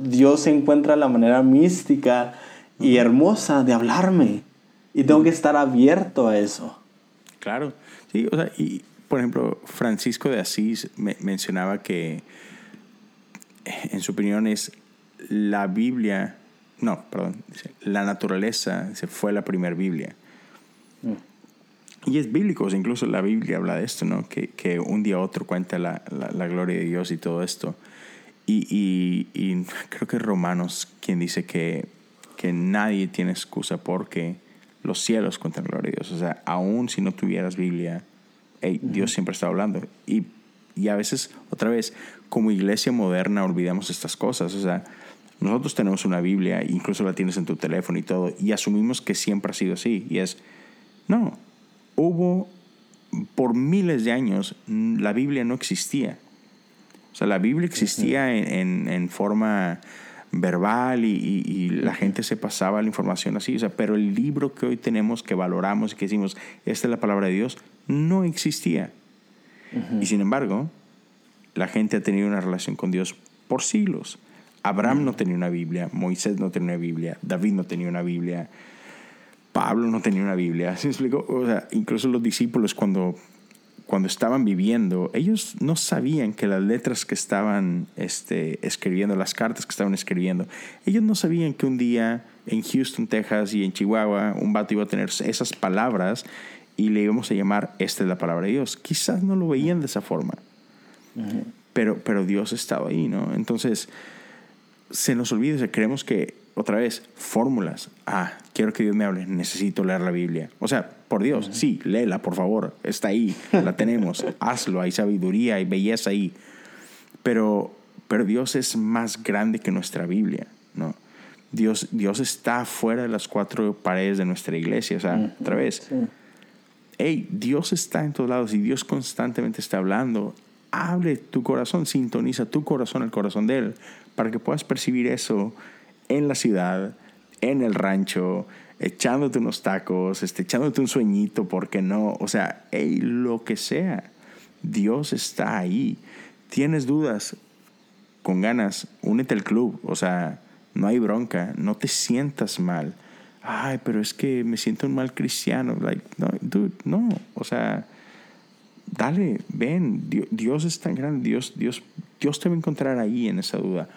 Dios encuentra la manera mística y hermosa de hablarme. Y tengo que estar abierto a eso. Claro, sí, o sea, y por ejemplo, Francisco de Asís me mencionaba que, en su opinión, es la Biblia, no, perdón, la naturaleza se fue la primera Biblia. Y es bíblico, incluso la Biblia habla de esto, ¿no? Que, que un día otro cuenta la, la, gloria de Dios y todo esto. Y, y, y, creo que Romanos quien dice que, que nadie tiene excusa porque los cielos cuentan la gloria de Dios. O sea, aún si no tuvieras Biblia, Dios siempre está hablando. Y, y a veces, otra vez, como iglesia moderna olvidamos estas cosas. O sea, nosotros tenemos una Biblia, incluso la tienes en tu teléfono y todo, y asumimos que siempre ha sido así. Y es, no, hubo por miles de años, la Biblia no existía. O sea, la Biblia existía en, en, forma verbal y, y, la gente se pasaba la información así. O sea, pero el libro que hoy tenemos, que valoramos y que decimos, esta es la palabra de Dios, no existía. Y sin embargo, la gente ha tenido una relación con Dios por siglos. Abraham no tenía una Biblia, Moisés no tenía una Biblia, David no tenía una Biblia, Pablo no tenía una Biblia. ¿Sí me explico? O sea, incluso los discípulos cuando, cuando estaban viviendo, ellos no sabían que las letras que estaban este, escribiendo, las cartas que estaban escribiendo, ellos no sabían que un día en Houston, Texas y en Chihuahua, un vato iba a tener esas palabras y le íbamos a llamar, esta es la palabra de Dios. Quizás no lo veían de esa forma, pero, pero Dios ha estado ahí, ¿no? Entonces, se nos olvida, creemos que otra vez, fórmulas. Ah, quiero que Dios me hable, necesito leer la Biblia. O sea, por Dios, sí, léela, por favor. Está ahí, la tenemos. Hazlo, hay sabiduría, hay belleza ahí. Pero, pero Dios es más grande que nuestra Biblia, ¿no? Dios, Dios está fuera de las cuatro paredes de nuestra iglesia. O sea, otra vez, hey, Dios está en todos lados y Dios constantemente está hablando. Hable tu corazón, sintoniza tu corazón al corazón de Él para que puedas percibir eso en la ciudad, en el rancho, echándote unos tacos, este, echándote un sueñito, porque no? O sea, hey, lo que sea, Dios está ahí. Tienes dudas, con ganas, únete al club, o sea, no hay bronca, no te sientas mal. Ay, pero es que me siento un mal cristiano. Like, no, dude, no, o sea, dale, ven, Dios, es tan grande, Dios, Dios, Dios te va a encontrar ahí en esa duda.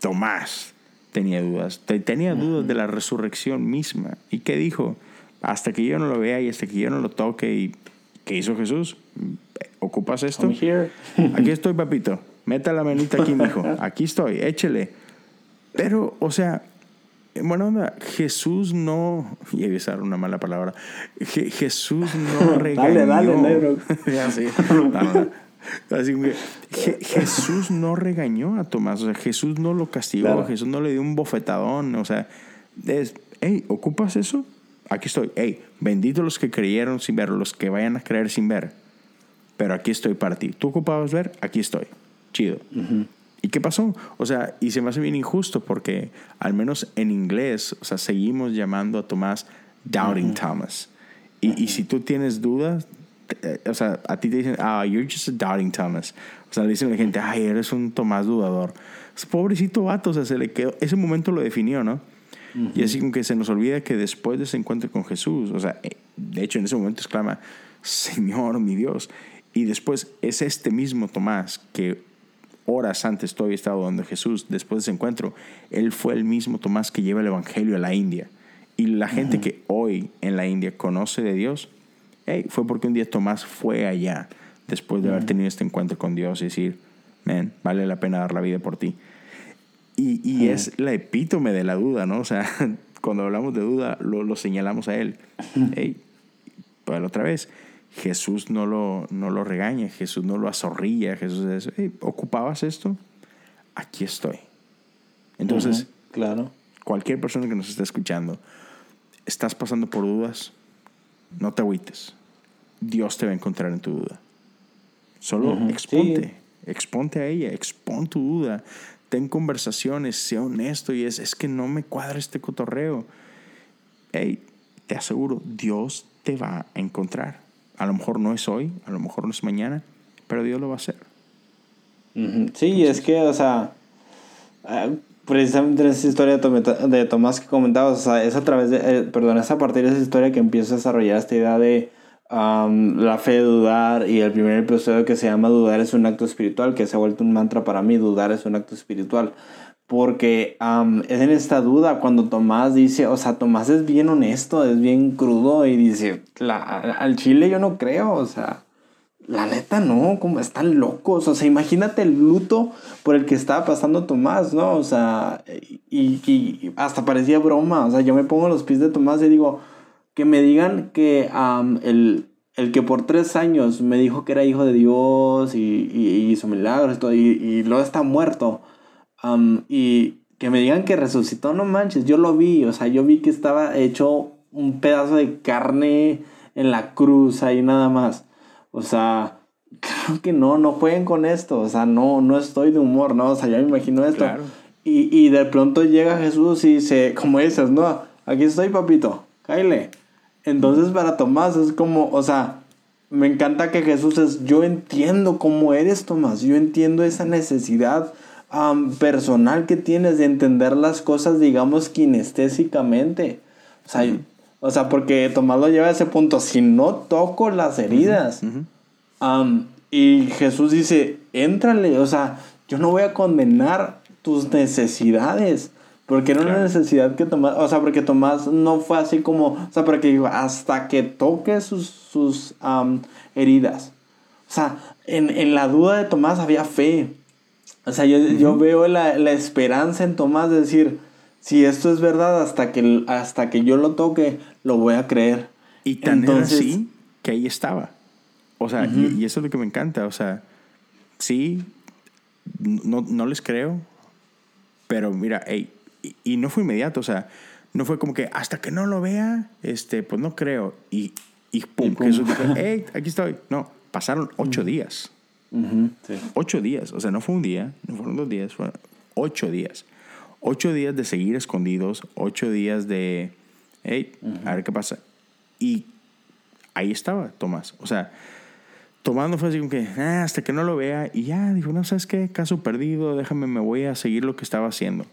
Tomás, tenía dudas. Tenía dudas de la resurrección misma. ¿Y qué dijo? Hasta que yo no lo vea y hasta que yo no lo toque. ¿Y qué hizo Jesús? ¿Ocupas esto? Aquí estoy, papito. Meta la manita aquí, mijo. Aquí estoy, échele. Pero, o sea, bueno, Jesús no. Y a usar una mala palabra. Jesús no regañó. dale, dale, dale. Así que Jesús no regañó a Tomás, o sea, Jesús no lo castigó, Jesús no le dio un bofetadón, o sea, es, hey, ¿ocupas eso? Aquí estoy, hey, bendito los que creyeron sin ver, los que vayan a creer sin ver, pero aquí estoy para ti. ¿Tú ocupabas ver? Aquí estoy, chido. ¿Y qué pasó? O sea, y se me hace bien injusto porque al menos en inglés, o sea, seguimos llamando a Tomás Doubting Thomas. Y, y, si tú tienes dudas, o sea, a ti te dicen, ah, you're just a doubting Thomas. O sea, le dicen a la gente, ay, eres un Tomás dudador. pobrecito vato, o sea, se le quedó, ese momento lo definió, ¿no? Y así como que se nos olvida que después de ese encuentro con Jesús, o sea, eh, de hecho en ese momento exclama, Señor, mi Dios. Y después es este mismo Tomás que horas antes todavía estaba donde Jesús, después de ese encuentro, él fue el mismo Tomás que lleva el Evangelio a la India. Y la gente que hoy en la India conoce de Dios, hey, fue porque un día Tomás fue allá después de haber tenido este encuentro con Dios y decir, man, vale la pena dar la vida por ti. Y, y es la epítome de la duda, ¿no? O sea, cuando hablamos de duda, lo, lo señalamos a él. Hey, pues otra vez, Jesús no lo, no lo regaña, Jesús no lo azorrilla, Jesús dice, hey, ¿ocupabas esto? Aquí estoy. Entonces, claro. cualquier persona que nos esté escuchando, estás pasando por dudas, no te agüites. Dios te va a encontrar en tu duda. Solo exponte, exponte a ella, expon tu duda, ten conversaciones, sé honesto y es, es que no me cuadra este cotorreo. Hey, te aseguro, Dios te va a encontrar. A lo mejor no es hoy, a lo mejor no es mañana, pero Dios lo va a hacer. Sí, es que, o sea, ah, precisamente en esa historia de Tomás que comentabas, o sea, es a través de, eh, perdón, es a partir de esa historia que empieza a desarrollar esta idea de la fe de dudar y el primer episodio que se llama Dudar es un acto espiritual, que se ha vuelto un mantra para mí, dudar es un acto espiritual. Porque es en esta duda cuando Tomás dice, o sea, Tomás es bien honesto, es bien crudo y dice, al chile yo no creo, o sea, la neta no, como están locos, o sea, imagínate el luto por el que estaba pasando Tomás, ¿no? O sea, y, hasta parecía broma, o sea, yo me pongo los pies de Tomás y digo, que me digan que el, el, que por tres años me dijo que era hijo de Dios y, y, hizo milagros y, y, luego está muerto. y que me digan que resucitó, no manches, yo lo vi, o sea, yo vi que estaba hecho un pedazo de carne en la cruz ahí nada más. O sea, creo que no, no jueguen con esto, o sea, no, no estoy de humor, ¿no? O sea, ya me imagino esto. Y, y de pronto llega Jesús y dice, como dices, no, aquí estoy, papito, cállate. Entonces para Tomás es como, o sea, me encanta que Jesús es, yo entiendo cómo eres Tomás, yo entiendo esa necesidad personal que tienes de entender las cosas, digamos, kinestésicamente. O sea, o sea, porque Tomás lo lleva a ese punto, si no toco las heridas. y Jesús dice, éntrale, o sea, yo no voy a condenar tus necesidades. Porque era una necesidad que Tomás, o sea, porque Tomás no fue así como, o sea, porque hasta que toque sus, sus heridas. O sea, en, en, la duda de Tomás había fe. O sea, yo, yo veo la, la, esperanza en Tomás de decir, si esto es verdad, hasta que, hasta que yo lo toque, lo voy a creer. Y tan Entonces, así que ahí estaba. O sea, y, y, eso es lo que me encanta. O sea, sí, no, no les creo, pero mira, hey, y, no fue inmediato, o sea, no fue como que hasta que no lo vea, este, pues no creo. Y, y pum, Jesús dijo, hey, aquí estoy. No, pasaron ocho días. Ocho días, o sea, no fue un día, no fueron dos días, fueron ocho días. Ocho días de seguir escondidos, ocho días de, hey, a ver qué pasa. Y ahí estaba Tomás. O sea, Tomás no fue así como que, ah, hasta que no lo vea. Y ya, dijo, no, ¿sabes qué? Caso perdido, déjame, me voy a seguir lo que estaba haciendo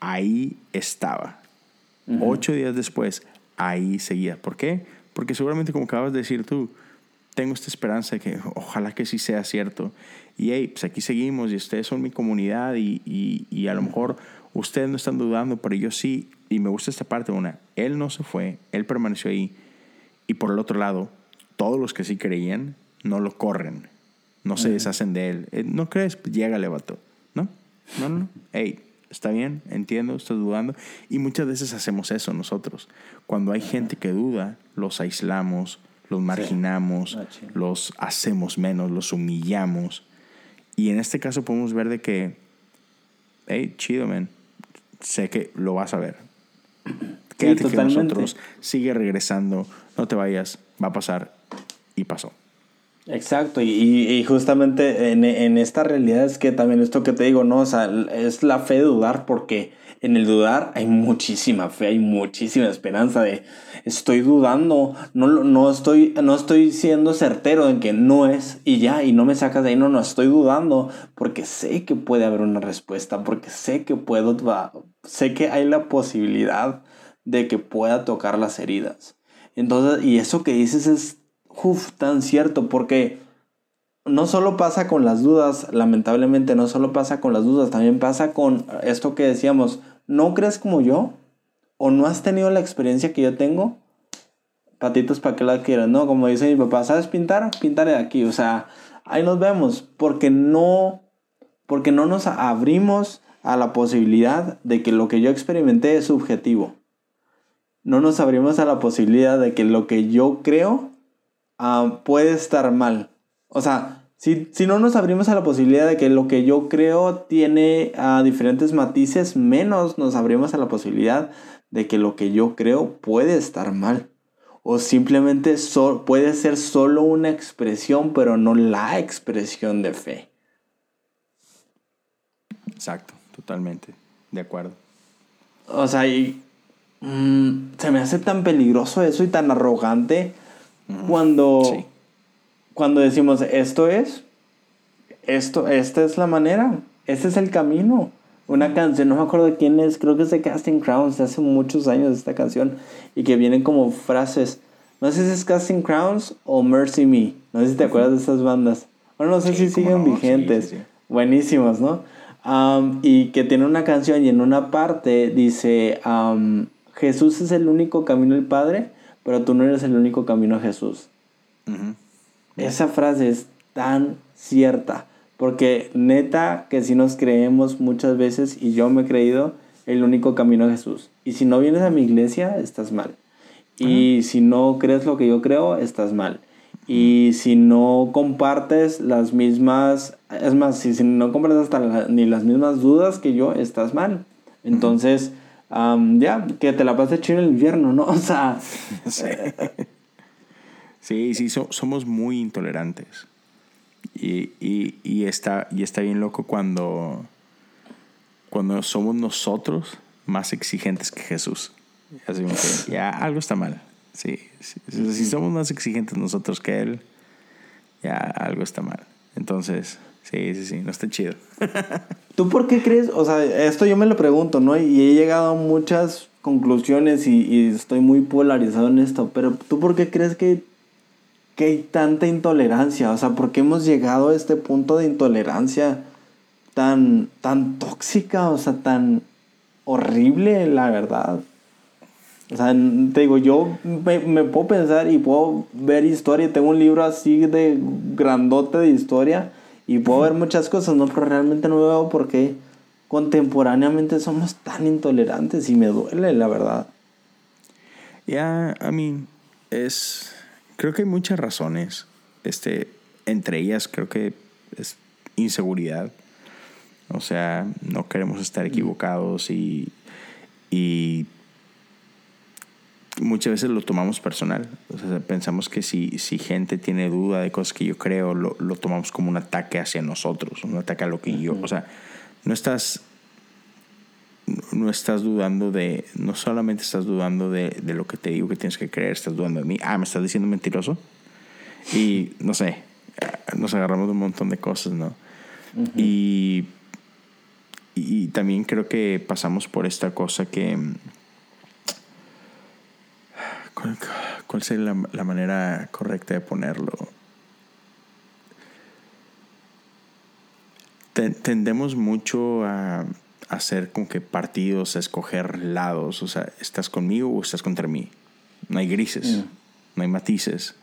ahí estaba. Ocho días después, ahí seguía. ¿Por qué? Porque seguramente, como acabas de decir tú, tengo esta esperanza de que ojalá que sí sea cierto. Y hey, pues aquí seguimos y ustedes son mi comunidad y, y, a lo mejor ustedes no están dudando, pero yo sí. Y me gusta esta parte, una, él no se fue, él permaneció ahí. Y por el otro lado, todos los que sí creían, no lo corren, no se deshacen de él. Eh, ¿No crees? Pues llégale, vato. ¿No? No, no. Hey, Está bien, entiendo, estoy dudando. Y muchas veces hacemos eso nosotros. Cuando hay gente que duda, los aislamos, los marginamos, los hacemos menos, los humillamos. Y en este caso podemos ver de que, hey, chido, man, sé que lo vas a ver. Quédate con nosotros, sigue regresando, no te vayas, va a pasar. Y pasó. Exacto, y, y justamente en, en, esta realidad es que también esto que te digo, ¿no? O sea, es la fe de dudar porque en el dudar hay muchísima fe, hay muchísima esperanza de estoy dudando, no, no, estoy, no estoy siendo certero en que no es y ya, y no me sacas de ahí, no, no, estoy dudando porque sé que puede haber una respuesta, porque sé que puedo, sé que hay la posibilidad de que pueda tocar las heridas. Entonces, y eso que dices es uf, tan cierto, porque no solo pasa con las dudas, lamentablemente no solo pasa con las dudas, también pasa con esto que decíamos, ¿no crees como yo? o no has tenido la experiencia que yo tengo, patitos para que la quieras, ¿no? Como dice mi papá, ¿sabes pintar? Pintaré de aquí, o sea, ahí nos vemos, porque no, porque no nos abrimos a la posibilidad de que lo que yo experimenté es subjetivo. No nos abrimos a la posibilidad de que lo que yo creo ah, puede estar mal. O sea, si, no nos abrimos a la posibilidad de que lo que yo creo tiene uh, diferentes matices, menos nos abrimos a la posibilidad de que lo que yo creo puede estar mal. O simplemente puede ser solo una expresión, pero no la expresión de fe. Exacto, totalmente. De acuerdo. O sea, y, mm, se me hace tan peligroso eso y tan arrogante cuando, cuando decimos esto es, esto, esta es la manera, este es el camino una canción, no me acuerdo de quién es, creo que es de Casting Crowns, de hace muchos años esta canción, y que vienen como frases. No sé si es Casting Crowns o Mercy Me, no sé si te acuerdas de esas bandas. Bueno, no sé si siguen vigentes, buenísimos, ¿no? y que tiene una canción y en una parte dice, Jesús es el único camino al Padre, pero tú no eres el único camino a Jesús. Esa frase es tan cierta. Porque neta que si nos creemos muchas veces, y yo me he creído, el único camino a Jesús. Y si no vienes a mi iglesia, estás mal. Y si no crees lo que yo creo, estás mal. Y si no compartes las mismas, es más, si, si no compartes hasta ni las mismas dudas que yo, estás mal. Entonces, ya, que te la pases chido el invierno, ¿no? O sea... sí, sí, somos muy intolerantes. Y, y, y, está, y está bien loco cuando, cuando somos nosotros más exigentes que Jesús. Ya algo está mal. Sí, Si somos más exigentes nosotros que Él, ya algo está mal. Entonces, sí, sí, sí, no está chido. ¿Tú por qué crees? O sea, esto yo me lo pregunto, ¿no? Y he llegado a muchas conclusiones y, estoy muy polarizado en esto, pero ¿tú por qué crees que que hay tanta intolerancia? O sea, ¿por qué hemos llegado a este punto de intolerancia tan, tan tóxica? O sea, tan horrible, la verdad. O sea, te digo, yo me, puedo pensar y puedo ver historia. Tengo un libro así de grandote de historia y puedo ver muchas cosas, ¿no? Pero realmente no veo por qué contemporáneamente somos tan intolerantes y me duele, la verdad. Ya, I mean, es Creo que hay muchas razones. Este, entre ellas creo que es inseguridad. O sea, no queremos estar equivocados y, y muchas veces lo tomamos personal. O sea, pensamos que si, si gente tiene duda de cosas que yo creo, lo, lo, tomamos como un ataque hacia nosotros, un ataque a lo que yo. O sea, no estás no estás dudando de, no solamente estás dudando de, de, lo que te digo que tienes que creer, estás dudando de mí. Ah, me estás diciendo mentiroso. Y no sé, nos agarramos de un montón de cosas, ¿no? y, y también creo que pasamos por esta cosa que... ¿Cuál, cuál sería la, la manera correcta de ponerlo? Tendemos mucho a hacer como que partidos, a escoger lados. O sea, ¿estás conmigo o estás contra mí? No hay grises, mm. no hay matices.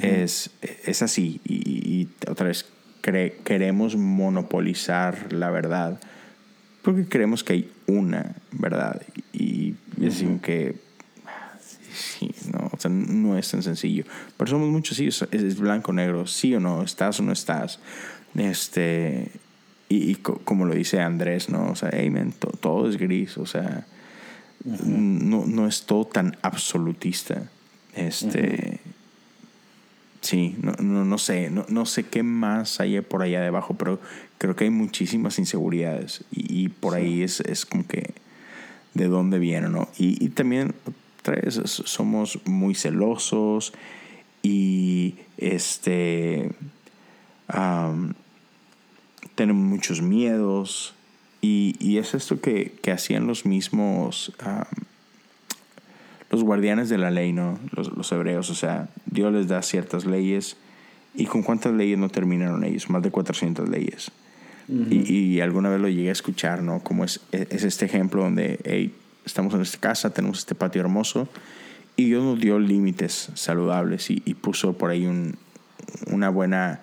es, es, así. Y, otra vez, queremos monopolizar la verdad porque creemos que hay una verdad. Y es que sí, no, o sea, no es tan sencillo. Pero somos muchos, sí, es, es blanco, negro, sí o no, estás o no estás. Este, y, como lo dice Andrés, ¿no? O sea, hey, todo es gris, o sea, no, no, es todo tan absolutista. Este. Sí, no, no, no sé, no, no, sé qué más hay por allá debajo, pero creo que hay muchísimas inseguridades y, por ahí es, es, como que de dónde viene, ¿no? Y, y también, tres, somos muy celosos y este tenemos muchos miedos y, y es esto que, que, hacían los mismos, los guardianes de la ley, ¿no? Los, los, hebreos, o sea, Dios les da ciertas leyes y con cuántas leyes no terminaron ellos, más de 400 leyes. y, y, alguna vez lo llegué a escuchar, ¿no? Como es, es este ejemplo donde, hey, estamos en esta casa, tenemos este patio hermoso y Dios nos dio límites saludables y, puso por ahí un, una buena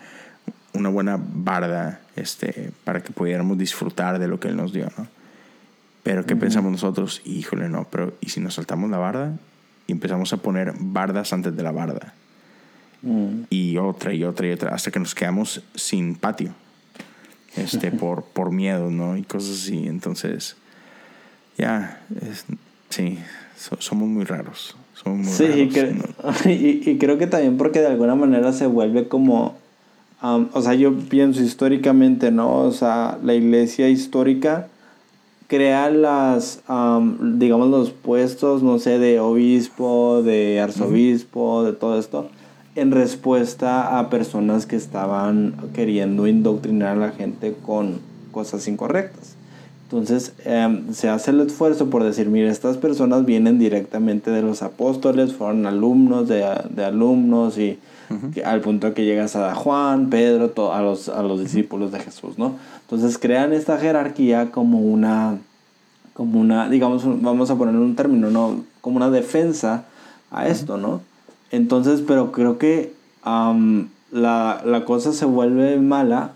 una buena barda este, para que pudiéramos disfrutar de lo que Él nos dio, ¿no? Pero ¿qué pensamos nosotros? Híjole, no, pero ¿y si nos saltamos la barda? Y empezamos a poner bardas antes de la barda. Mm. Y otra y otra y otra, hasta que nos quedamos sin patio. Este, por, por miedo, ¿no? Y cosas así. Entonces, ya, sí, somos muy raros. Somos muy sí, raros, y, y, creo que también porque de alguna manera se vuelve como, o sea, yo pienso históricamente, ¿no? O sea, la iglesia histórica crea las, digamos, los puestos, no sé, de obispo, de arzobispo, de todo esto, en respuesta a personas que estaban queriendo indoctrinar a la gente con cosas incorrectas. Entonces em, se hace el esfuerzo por decir, mire, estas personas vienen directamente de los apóstoles, fueron alumnos de, de alumnos y al punto que llegas a Juan, Pedro, a, los, a los discípulos de Jesús, ¿no? Entonces crean esta jerarquía como una, como una, digamos, vamos a poner un término, ¿no? Como una defensa a esto, ¿no? Entonces, pero creo que la, la cosa se vuelve mala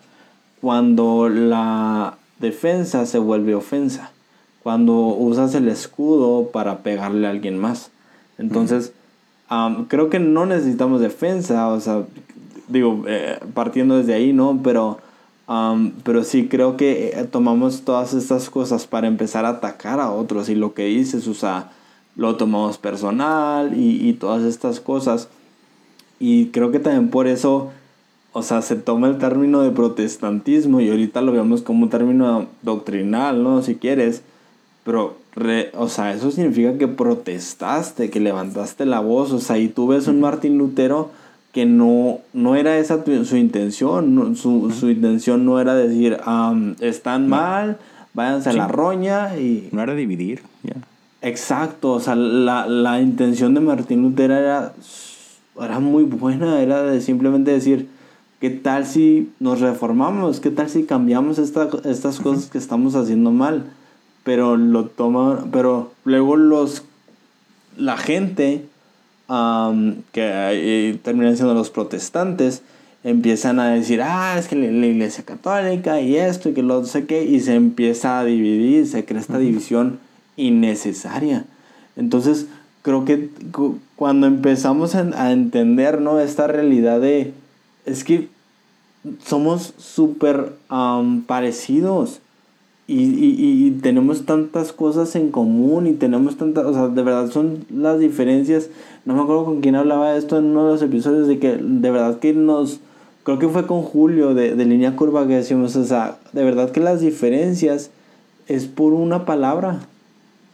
cuando la defensa se vuelve ofensa. Cuando usas el escudo para pegarle a alguien más. Entonces, creo que no necesitamos defensa, o sea, digo, eh, partiendo desde ahí, ¿no? Pero, pero sí creo que eh, tomamos todas estas cosas para empezar a atacar a otros y lo que dices, o sea, lo tomamos personal y, y todas estas cosas. Y creo que también por eso, o sea, se toma el término de protestantismo y ahorita lo vemos como un término doctrinal, ¿no? Si quieres, pero o sea, eso significa que protestaste, que levantaste la voz, o sea, y tú ves un Martín Lutero que no, no era esa su intención, su, su, intención no era decir, están mal, váyanse a la roña y... No era dividir, ya. Exacto, o sea, la, la, intención de Martín Lutero era, era muy buena, era de simplemente decir, ¿qué tal si nos reformamos? ¿Qué tal si cambiamos esta, estas cosas que estamos haciendo mal? pero lo toma, pero luego los, la gente que terminan siendo los protestantes, empiezan a decir, ah, es que la, iglesia católica y esto y que lo sé qué, y se empieza a dividir, se crea esta división innecesaria. Entonces, creo que cuando empezamos a, entender, ¿no? Esta realidad de, es que somos súper parecidos y, y, y, tenemos tantas cosas en común y tenemos tantas, o sea, de verdad son las diferencias. No me acuerdo con quién hablaba de esto en uno de los episodios, de que de verdad que nos, creo que fue con Julio de, de línea curva que decimos, o sea, de verdad que las diferencias es por una palabra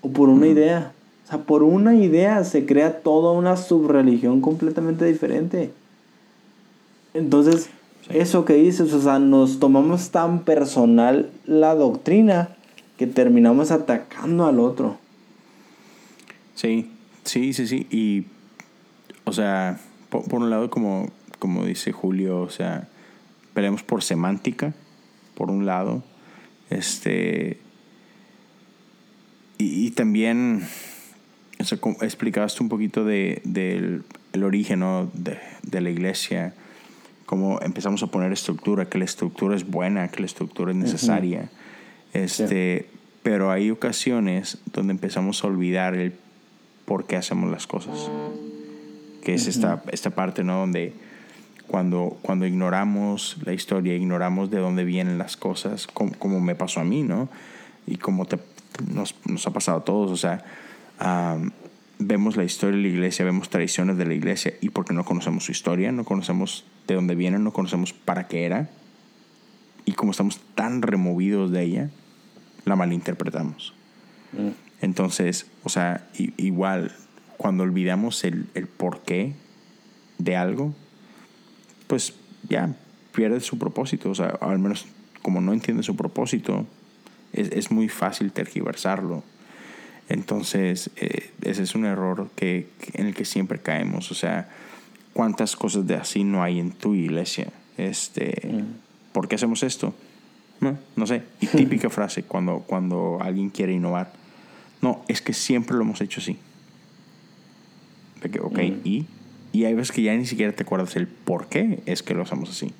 o por una idea. O sea, por una idea se crea toda una subreligión completamente diferente. Entonces, eso que dices, o sea, nos tomamos tan personal la doctrina que terminamos atacando al otro. Sí, sí, sí, sí. Y, o sea, por, un lado, como, como dice Julio, o sea, peleamos por semántica, por un lado. Este. Y, también, o sea, explicaste un poquito de, del el origen de, de la iglesia cómo empezamos a poner estructura, que la estructura es buena, que la estructura es necesaria. este, Pero hay ocasiones donde empezamos a olvidar el por qué hacemos las cosas. Que es esta, esta parte, ¿no? Donde cuando, cuando ignoramos la historia, ignoramos de dónde vienen las cosas, como, me pasó a mí, ¿no? Y como te, nos, nos ha pasado a todos, o sea, vemos la historia de la iglesia, vemos tradiciones de la iglesia y porque no conocemos su historia, no conocemos de dónde viene, no conocemos para qué era y como estamos tan removidos de ella, la malinterpretamos. Mm. Entonces, o sea, igual cuando olvidamos el, el porqué de algo, pues ya pierde su propósito, o sea, al menos como no entiende su propósito, es, es muy fácil tergiversarlo entonces, eh, ese es un error que, en el que siempre caemos. O sea, ¿cuántas cosas de así no hay en tu iglesia? Este, mm. ¿Por qué hacemos esto? No, no sé. Y típica frase cuando, cuando alguien quiere innovar. No, es que siempre lo hemos hecho así. De que, ok, y, y hay veces que ya ni siquiera te acuerdas el por qué es que lo hacemos así.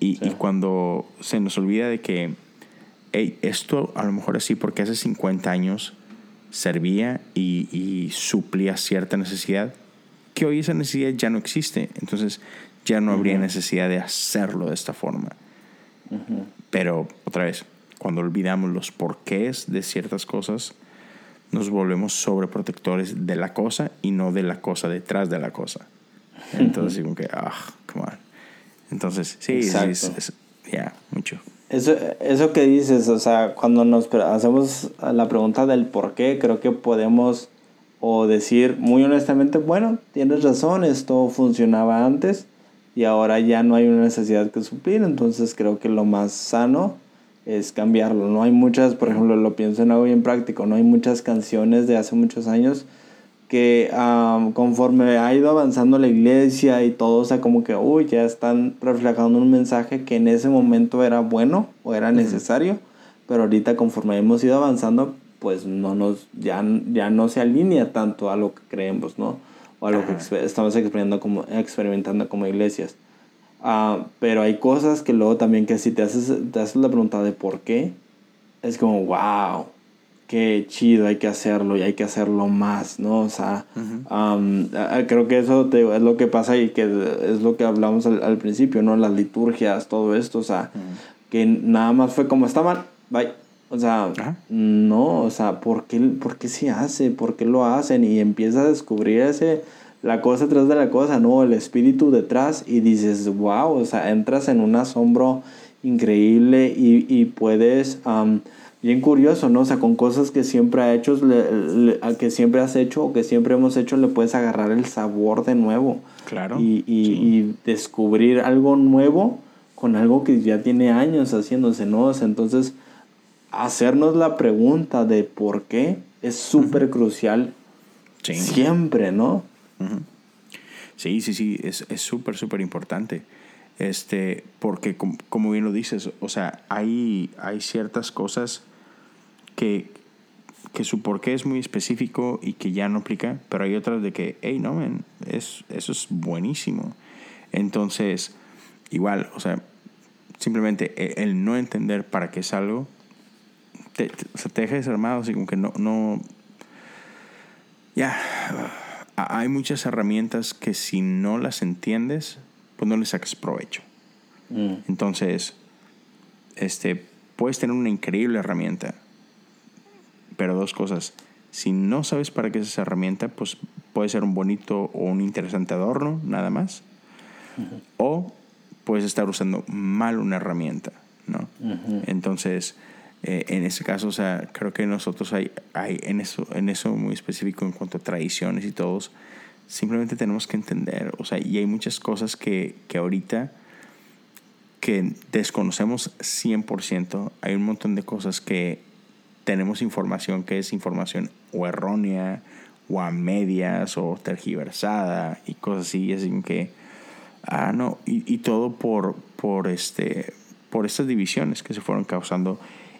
y, y, cuando se nos olvida de que, hey, esto a lo mejor así porque hace 50 años servía y, y suplía cierta necesidad, que hoy esa necesidad ya no existe. Entonces ya no habría necesidad de hacerlo de esta forma. Pero otra vez, cuando olvidamos los porqués de ciertas cosas, nos volvemos sobreprotectores de la cosa y no de la cosa detrás de la cosa. Entonces, como que, ah, come on. Entonces, sí, sí ya, mucho. Eso, eso que dices, o sea, cuando nos hacemos la pregunta del por qué, creo que podemos o decir muy honestamente, bueno, tienes razón, esto funcionaba antes y ahora ya no hay una necesidad que suplir, entonces creo que lo más sano es cambiarlo. No hay muchas, por ejemplo, lo pienso en algo bien práctico, no hay muchas canciones de hace muchos años que conforme ha ido avanzando la iglesia y todo, o sea, como que, uy, ya están reflejando un mensaje que en ese momento era bueno o era necesario, pero ahorita conforme hemos ido avanzando, pues no nos, ya, ya no se alinea tanto a lo que creemos, ¿no? O a lo que estamos experimentando como, experimentando como iglesias. Ah, pero hay cosas que luego también que si te haces, te haces la pregunta de por qué, es como, wow, qué chido, hay que hacerlo y hay que hacerlo más, ¿no? O sea, creo que eso es lo que pasa y que es lo que hablamos al, principio, ¿no? Las liturgias, todo esto, o sea, que nada más fue como estaban, bye. O sea, no, o sea, ¿por qué, ¿por qué se hace? ¿Por qué lo hacen? Y empieza a descubrir ese la cosa detrás de la cosa, ¿no? El espíritu detrás y dices, wow, o sea, entras en un asombro increíble y, y puedes, bien curioso, ¿no? O sea, con cosas que siempre, ha hecho, que siempre has hecho o que siempre hemos hecho, le puedes agarrar el sabor de nuevo. Claro. Y, y, y descubrir algo nuevo con algo que ya tiene años haciéndose, ¿no? O sea, entonces, hacernos la pregunta de por qué es súper crucial siempre, ¿no? Sí, sí, sí, es súper, súper importante. Este, porque como, bien lo dices, o sea, hay, hay ciertas cosas que, que su porqué es muy específico y que ya no aplica, pero hay otras de que, hey, no, man, es, eso es buenísimo. Entonces, igual, o sea, simplemente e, el, no entender para qué es algo, te, o sea, te deja desarmado, así como que no, no, ya hay muchas herramientas que si no las entiendes, pues no le sacas provecho. Mm. Entonces, este, puedes tener una increíble herramienta, pero dos cosas. Si no sabes para qué es esa herramienta, pues puede ser un bonito o un interesante adorno, nada más. O puedes estar usando mal una herramienta, ¿no? Entonces, eh, en ese caso, o sea, creo que nosotros hay, hay en, eso, en eso muy específico en cuanto a tradiciones y todos, simplemente tenemos que entender, o sea, y hay muchas cosas que, que ahorita que desconocemos 100%, hay un montón de cosas que tenemos información que es información o errónea o a medias o tergiversada y cosas así, así que, ah, no, y, y todo por, por, este, por estas divisiones que se fueron causando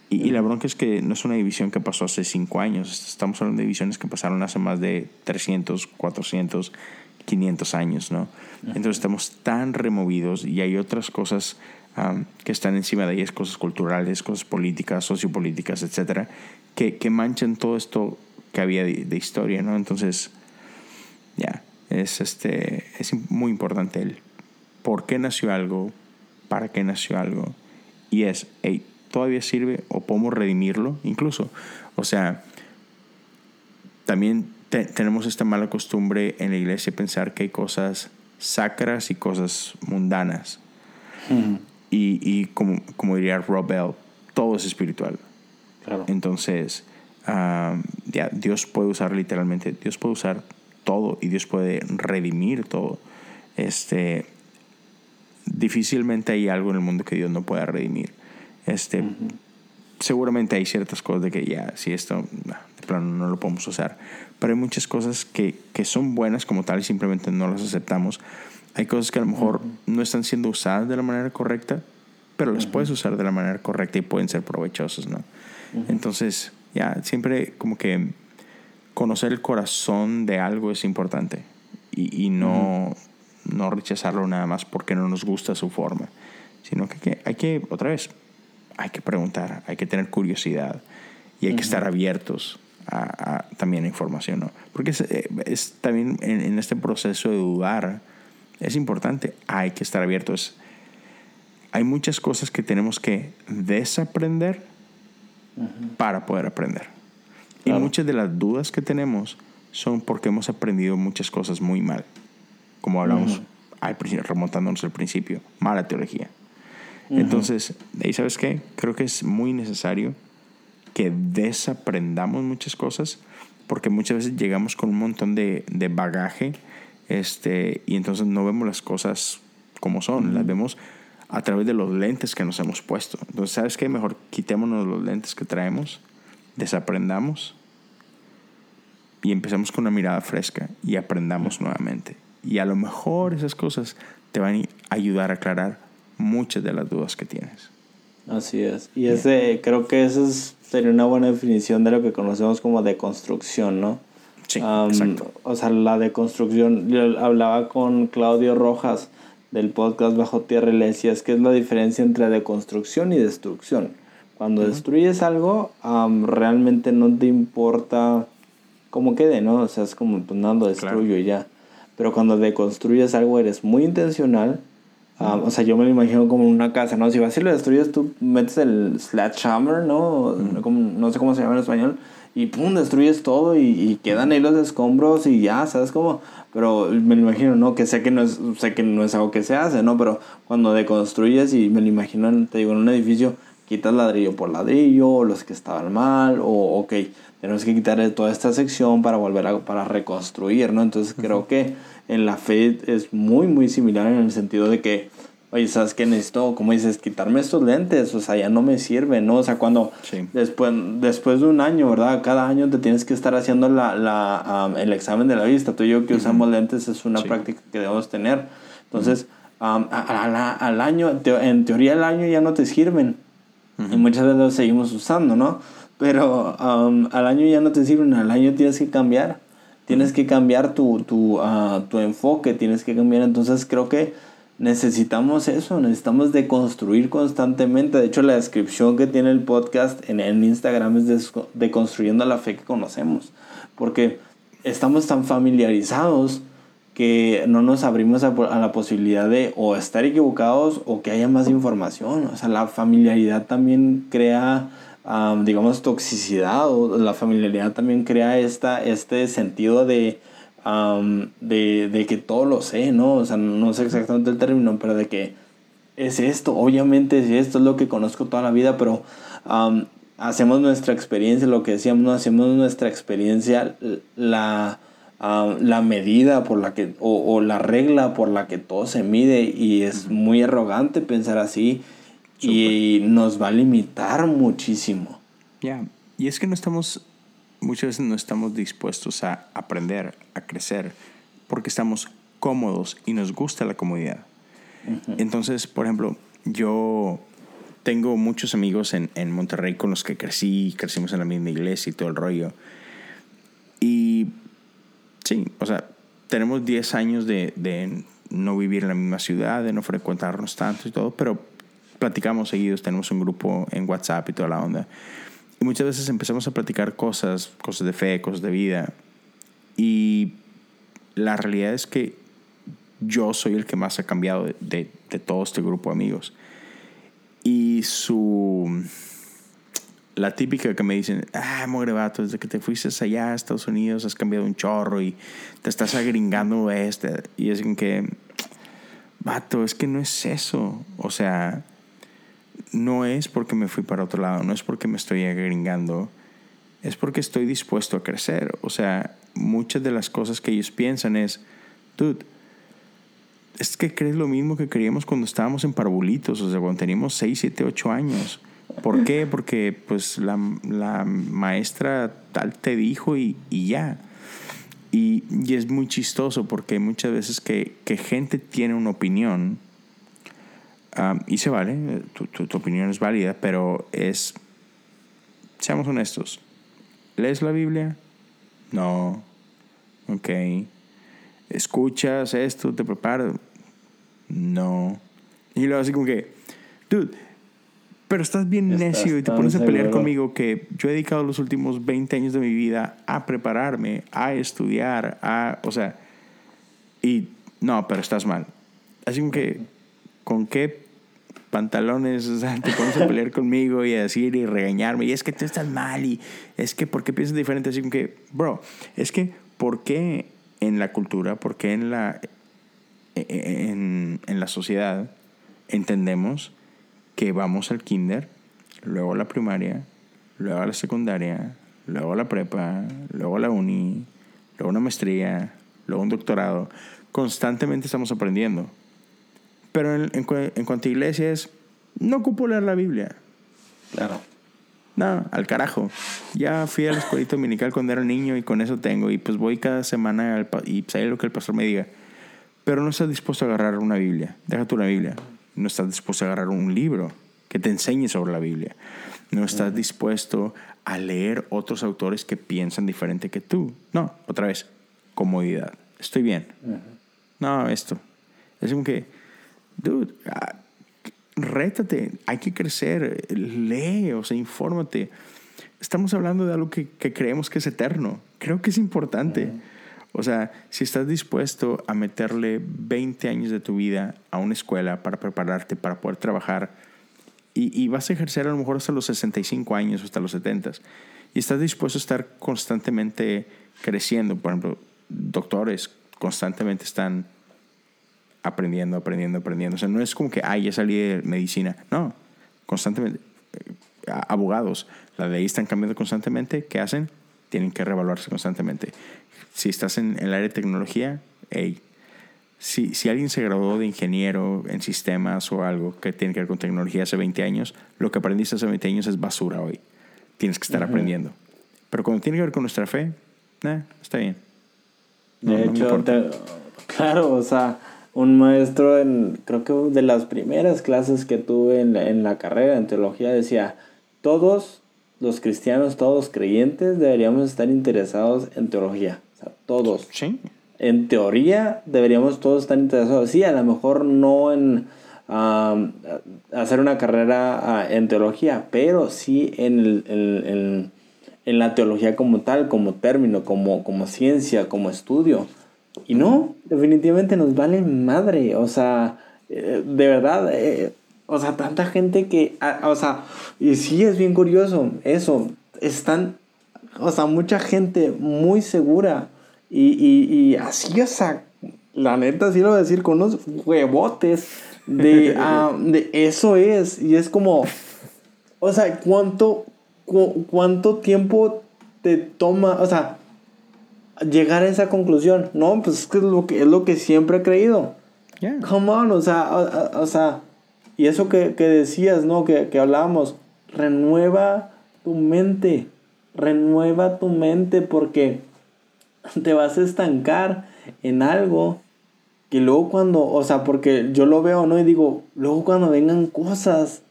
y, la bronca es que no es una división que pasó hace cinco años, estamos hablando de divisiones que pasaron hace más de 300, 400, 500 años, ¿no? Entonces estamos tan removidos y hay otras cosas que están encima de ellas, cosas culturales, cosas políticas, sociopolíticas, etcétera, que, que manchan todo esto que había de, historia, ¿no? Entonces, ya, es, este, es muy importante el por qué nació algo, para qué nació algo, y es, hey, todavía sirve o podemos redimirlo incluso. O sea, también tenemos esta mala costumbre en la iglesia de pensar que hay cosas sacras y cosas mundanas. Y, y como, como, diría Rob Bell, todo es espiritual. Entonces, ya, Dios puede usar literalmente, Dios puede usar todo y Dios puede redimir todo. Este, difícilmente hay algo en el mundo que Dios no pueda redimir. Este, Seguramente hay ciertas cosas de que ya, si esto de plano no lo podemos usar. Pero hay muchas cosas que, que, son buenas como tal y simplemente no las aceptamos. Hay cosas que a lo mejor no están siendo usadas de la manera correcta, pero las puedes usar de la manera correcta y pueden ser provechosas, ¿no? Entonces, ya, siempre como que conocer el corazón de algo es importante y, y no, no rechazarlo nada más porque no nos gusta su forma, sino que, que hay que, otra vez, hay que preguntar, hay que tener curiosidad y hay que estar abiertos a, a, también a información, ¿no? Porque es, eh, es también en, en, este proceso de dudar, es importante, hay que estar abiertos. Hay muchas cosas que tenemos que desaprender uh -huh. para poder aprender. Claro. Y muchas de las dudas que tenemos son porque hemos aprendido muchas cosas muy mal. Como hablamos uh -huh. al, remontándonos al principio, mala teología. Uh -huh. Entonces, ahí sabes qué? Creo que es muy necesario que desaprendamos muchas cosas porque muchas veces llegamos con un montón de, de bagaje este, y entonces no vemos las cosas como son, las vemos a través de los lentes que nos hemos puesto. Entonces, ¿sabes qué? Mejor quitémonos los lentes que traemos, desaprendamos y empezamos con una mirada fresca y aprendamos nuevamente. Y a lo mejor esas cosas te van a ayudar a aclarar muchas de las dudas que tienes. Así es. Y ese, creo que esa sería una buena definición de lo que conocemos como deconstrucción, ¿no? Sí, um, exacto. O sea, la deconstrucción, yo hablaba con Claudio Rojas del podcast Bajo Tierra y le decía, es que es la diferencia entre deconstrucción y destrucción. Cuando uh -huh. destruyes algo, um, realmente no te importa cómo quede, ¿no? O sea, es como, pues nada, lo destruyo claro. y ya. Pero cuando deconstruyes algo, eres muy intencional. Um, o sea, yo me lo imagino como una casa, ¿no? Si vas y lo destruyes, tú metes el sledgehammer, ¿no? Uh -huh. como, no sé cómo se llama en español y pum, destruyes todo y, y, quedan ahí los escombros y ya, ¿sabes cómo? Pero me lo imagino, ¿no? Que sé que no es, sé que no es algo que se hace, ¿no? Pero cuando deconstruyes y me lo imagino, te digo, en un edificio, quitas ladrillo por ladrillo, los que estaban mal, o ok, tenemos que quitar toda esta sección para volver a para reconstruir, ¿no? Entonces creo que en la fe es muy, muy similar en el sentido de que oye, ¿sabes qué necesito? Como dices, quitarme estos lentes, o sea, ya no me sirven, ¿no? O sea, cuando sí. después, después de un año, ¿verdad? Cada año te tienes que estar haciendo la, la, um, el examen de la vista. Tú y yo que uh -huh. usamos lentes es una sí. práctica que debemos tener. Entonces, uh -huh. um, a, a, al año, en teoría el año ya no te sirven. Uh -huh. Y muchas veces los seguimos usando, ¿no? Pero um, al año ya no te sirven, al año tienes que cambiar. Tienes que cambiar tu, tu, uh, tu enfoque, tienes que cambiar. Entonces creo que necesitamos eso, necesitamos deconstruir constantemente. De hecho, la descripción que tiene el podcast en, Instagram es deconstruyendo la fe que conocemos. Porque estamos tan familiarizados que no nos abrimos a, la posibilidad de o estar equivocados o que haya más información. O sea, la familiaridad también crea, digamos, toxicidad o la familiaridad también crea esta, este sentido de um, de, de, que todo lo sé, ¿no? O sea, no sé exactamente el término, pero de que es esto, obviamente si esto es lo que conozco toda la vida, pero um, hacemos nuestra experiencia, lo que decíamos, ¿no? hacemos nuestra experiencia, la, la medida por la que, o, o, la regla por la que todo se mide y es muy arrogante pensar así Super. y nos va a limitar muchísimo. Ya, yeah. y es que no estamos muchas veces no estamos dispuestos a aprender, a crecer, porque estamos cómodos y nos gusta la comodidad. Uh -huh. Entonces, por ejemplo, yo tengo muchos amigos en, en, Monterrey con los que crecí, crecimos en la misma iglesia y todo el rollo. Y sí, o sea, tenemos 10 años de, de no vivir en la misma ciudad, de no frecuentarnos tanto y todo, pero platicamos seguidos, tenemos un grupo en WhatsApp y toda la onda. Y muchas veces empezamos a platicar cosas, cosas de fe, cosas de vida. Y la realidad es que yo soy el que más ha cambiado de, de, todo este grupo de amigos. Y su... La típica que me dicen, ah, mogre vato, desde que te fuiste allá a Estados Unidos has cambiado un chorro y te estás agringando este. Y es que, vato, es que no es eso. O sea, no es porque me fui para otro lado, no es porque me estoy agringando, es porque estoy dispuesto a crecer. O sea, muchas de las cosas que ellos piensan es, dude, es que crees lo mismo que queríamos cuando estábamos en parvulitos, o sea, cuando teníamos 6, 7, 8 años. ¿Por qué? Porque pues la, la maestra tal te dijo y, y ya. Y, y, es muy chistoso porque muchas veces que, que gente tiene una opinión, Um, y se vale, tu, tu, tu, opinión es válida, pero es, seamos honestos, ¿Lees la Biblia? No. Ok. ¿Escuchas esto? ¿Te preparas? No. Y luego así como que, dude, pero estás bien necio y te pones a pelear conmigo que yo he dedicado los últimos 20 años de mi vida a prepararme, a estudiar, a, o sea, y no, pero estás mal. Así como que, ¿con qué pantalones o sea, te pones a pelear conmigo y a decir y regañarme? Y es que tú estás mal y es que, ¿por qué piensas diferente? Así como que, bro, es que, ¿por qué en la cultura, por qué en la, en, en la sociedad entendemos que vamos al kinder, luego a la primaria, luego a la secundaria, luego a la prepa, luego a la uni, luego una maestría, luego un doctorado. Constantemente estamos aprendiendo. Pero en, en, cuanto a iglesias, no ocupo leer la Biblia. Claro. No, al carajo. Ya fui a la escuela dominical cuando era niño y con eso tengo. Y pues voy cada semana al, y sé lo que el pastor me diga. Pero no estás dispuesto a agarrar una Biblia. Deja tú la Biblia no estás dispuesto a agarrar un libro que te enseñe sobre la Biblia. No estás dispuesto a leer otros autores que piensan diferente que tú. No, otra vez, comodidad. Estoy bien. No, esto. Es como que, dude, ah, rétate, hay que crecer, lee, o sea, infórmate. Estamos hablando de algo que, creemos que es eterno. Creo que es importante. O sea, si estás dispuesto a meterle 20 años de tu vida a una escuela para prepararte, para poder trabajar, y, vas a ejercer a lo mejor hasta los 65 años o hasta los 70, y estás dispuesto a estar constantemente creciendo, por ejemplo, doctores constantemente están aprendiendo, aprendiendo, aprendiendo. O sea, no es como que, ay, ya salí de medicina. No, constantemente. Eh, abogados, las leyes están cambiando constantemente. ¿Qué hacen? Tienen que reevaluarse constantemente. Si estás en, el área de tecnología, hey, si, si alguien se graduó de ingeniero en sistemas o algo que tiene que ver con tecnología hace 20 años, lo que aprendiste hace 20 años es basura hoy. Tienes que estar aprendiendo. Pero cuando tiene que ver con nuestra fe, eh, está bien. de hecho, claro, o sea, un maestro en, creo que de las primeras clases que tuve en en la carrera en teología decía, todos los cristianos, todos creyentes, deberíamos estar interesados en teología. O sea, todos. Sí. En teoría deberíamos todos estar interesados. Sí, a lo mejor no en hacer una carrera ah, en teología, pero sí en, en, la teología como tal, como término, como, como ciencia, como estudio. Y no, definitivamente nos vale madre. O sea, eh, de verdad, eh, o sea, tanta gente que, o sea, y sí es bien curioso eso, están, o sea, mucha gente muy segura y, y, y así, o sea, la neta sí lo voy a decir con unos huevotes de, ah, de eso es, y es como, o sea, ¿cuánto, cuánto tiempo te toma, o sea, llegar a esa conclusión? No, pues es que es lo que, es lo que siempre he creído. Come on, o sea, o sea, y eso que, decías, ¿no? Que, que hablábamos, renueva tu mente, renueva tu mente porque te vas a estancar en algo que luego cuando, o sea, porque yo lo veo, ¿no? Y digo, luego cuando vengan cosas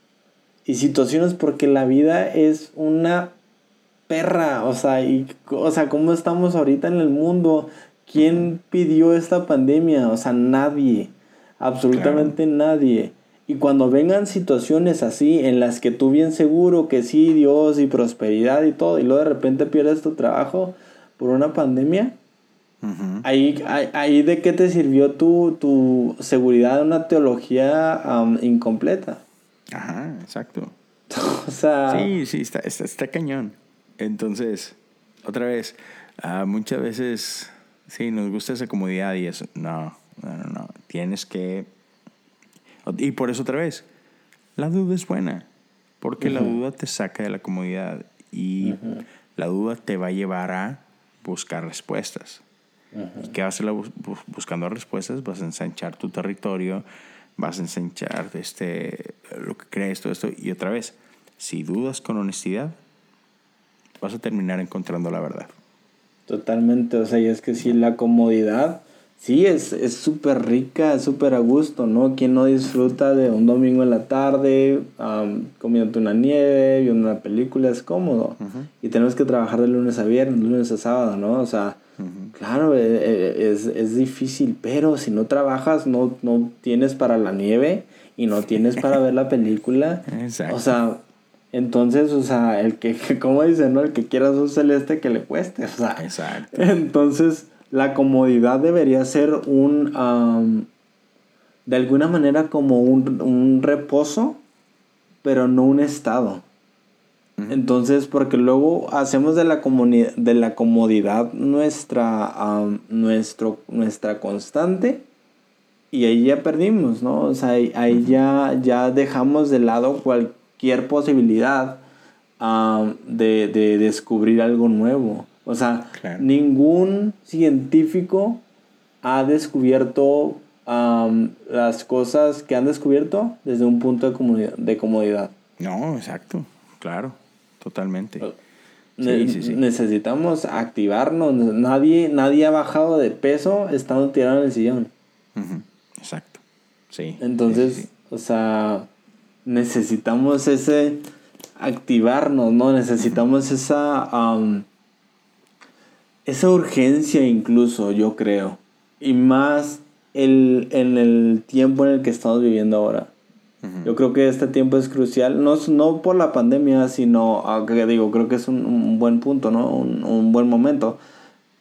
y situaciones, porque la vida es una perra, o sea, y, o sea, ¿cómo estamos ahorita en el mundo? ¿Quién pidió esta pandemia? O sea, nadie, absolutamente nadie. Y cuando vengan situaciones así en las que tú bien seguro que sí, Dios y prosperidad y todo, y luego de repente pierdes tu trabajo por una pandemia, ahí, ahí, de qué te sirvió tu, tu seguridad de una teología incompleta. Ajá, exacto. o sea... Sí, sí, está, está, cañón. Entonces, otra vez, ah, muchas veces, sí, nos gusta esa comodidad y eso. No, no, no, no. Tienes que y por eso otra vez, la duda es buena, porque la duda te saca de la comodidad y la duda te va a llevar a buscar respuestas. ¿Y qué vas a hacer buscando respuestas? Vas a ensanchar tu territorio, vas a ensanchar este, lo que crees, todo esto. Y otra vez, si dudas con honestidad, vas a terminar encontrando la verdad. Totalmente, o sea, y es que si la comodidad sí, es súper rica, es súper a gusto, ¿no? ¿Quién no disfruta de un domingo en la tarde, um, comiendo una nieve, viendo una película? Es cómodo. Y tenemos que trabajar de lunes a viernes, lunes a sábado, ¿no? O sea, claro, e, e, es, es, difícil, pero si no trabajas, no, no tienes para la nieve y no tienes para ver la película. Exacto. O sea, entonces, o sea, el que, como dicen, ¿no? El que quiera su celeste que le cueste, o sea. Exacto. Entonces la comodidad debería ser un, de alguna manera como un, reposo, pero no un estado. Entonces, porque luego hacemos de la, de la comodidad nuestra, nuestro, nuestra constante y ahí ya perdimos, ¿no? O sea, ahí, ya, ya dejamos de lado cualquier posibilidad de, de descubrir algo nuevo. O sea, ningún científico ha descubierto las cosas que han descubierto desde un punto de comodidad. De comodidad. No, exacto, claro, totalmente. Necesitamos activarnos. Nadie, nadie ha bajado de peso estando tirado en el sillón. Exacto. Sí. Entonces, o sea, necesitamos ese activarnos, ¿no? Necesitamos esa esa urgencia incluso, yo creo. Y más el, en el tiempo en el que estamos viviendo ahora. Yo creo que este tiempo es crucial, no, no por la pandemia, sino, que digo, creo que es un, buen punto, ¿no? Un, un, buen momento.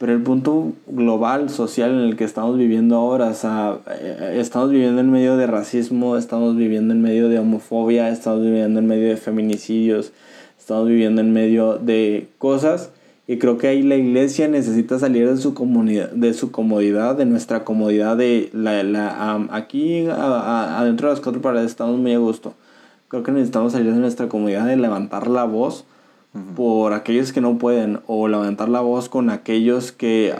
Pero el punto global, social en el que estamos viviendo ahora, o sea, eh, estamos viviendo en medio de racismo, estamos viviendo en medio de homofobia, estamos viviendo en medio de feminicidios, estamos viviendo en medio de cosas y creo que ahí la iglesia necesita salir de su comunidad, de su comodidad, de nuestra comodidad de la, la aquí adentro de las cuatro paredes estamos muy a gusto. Creo que necesitamos salir de nuestra comodidad de levantar la voz por aquellos que no pueden o levantar la voz con aquellos que,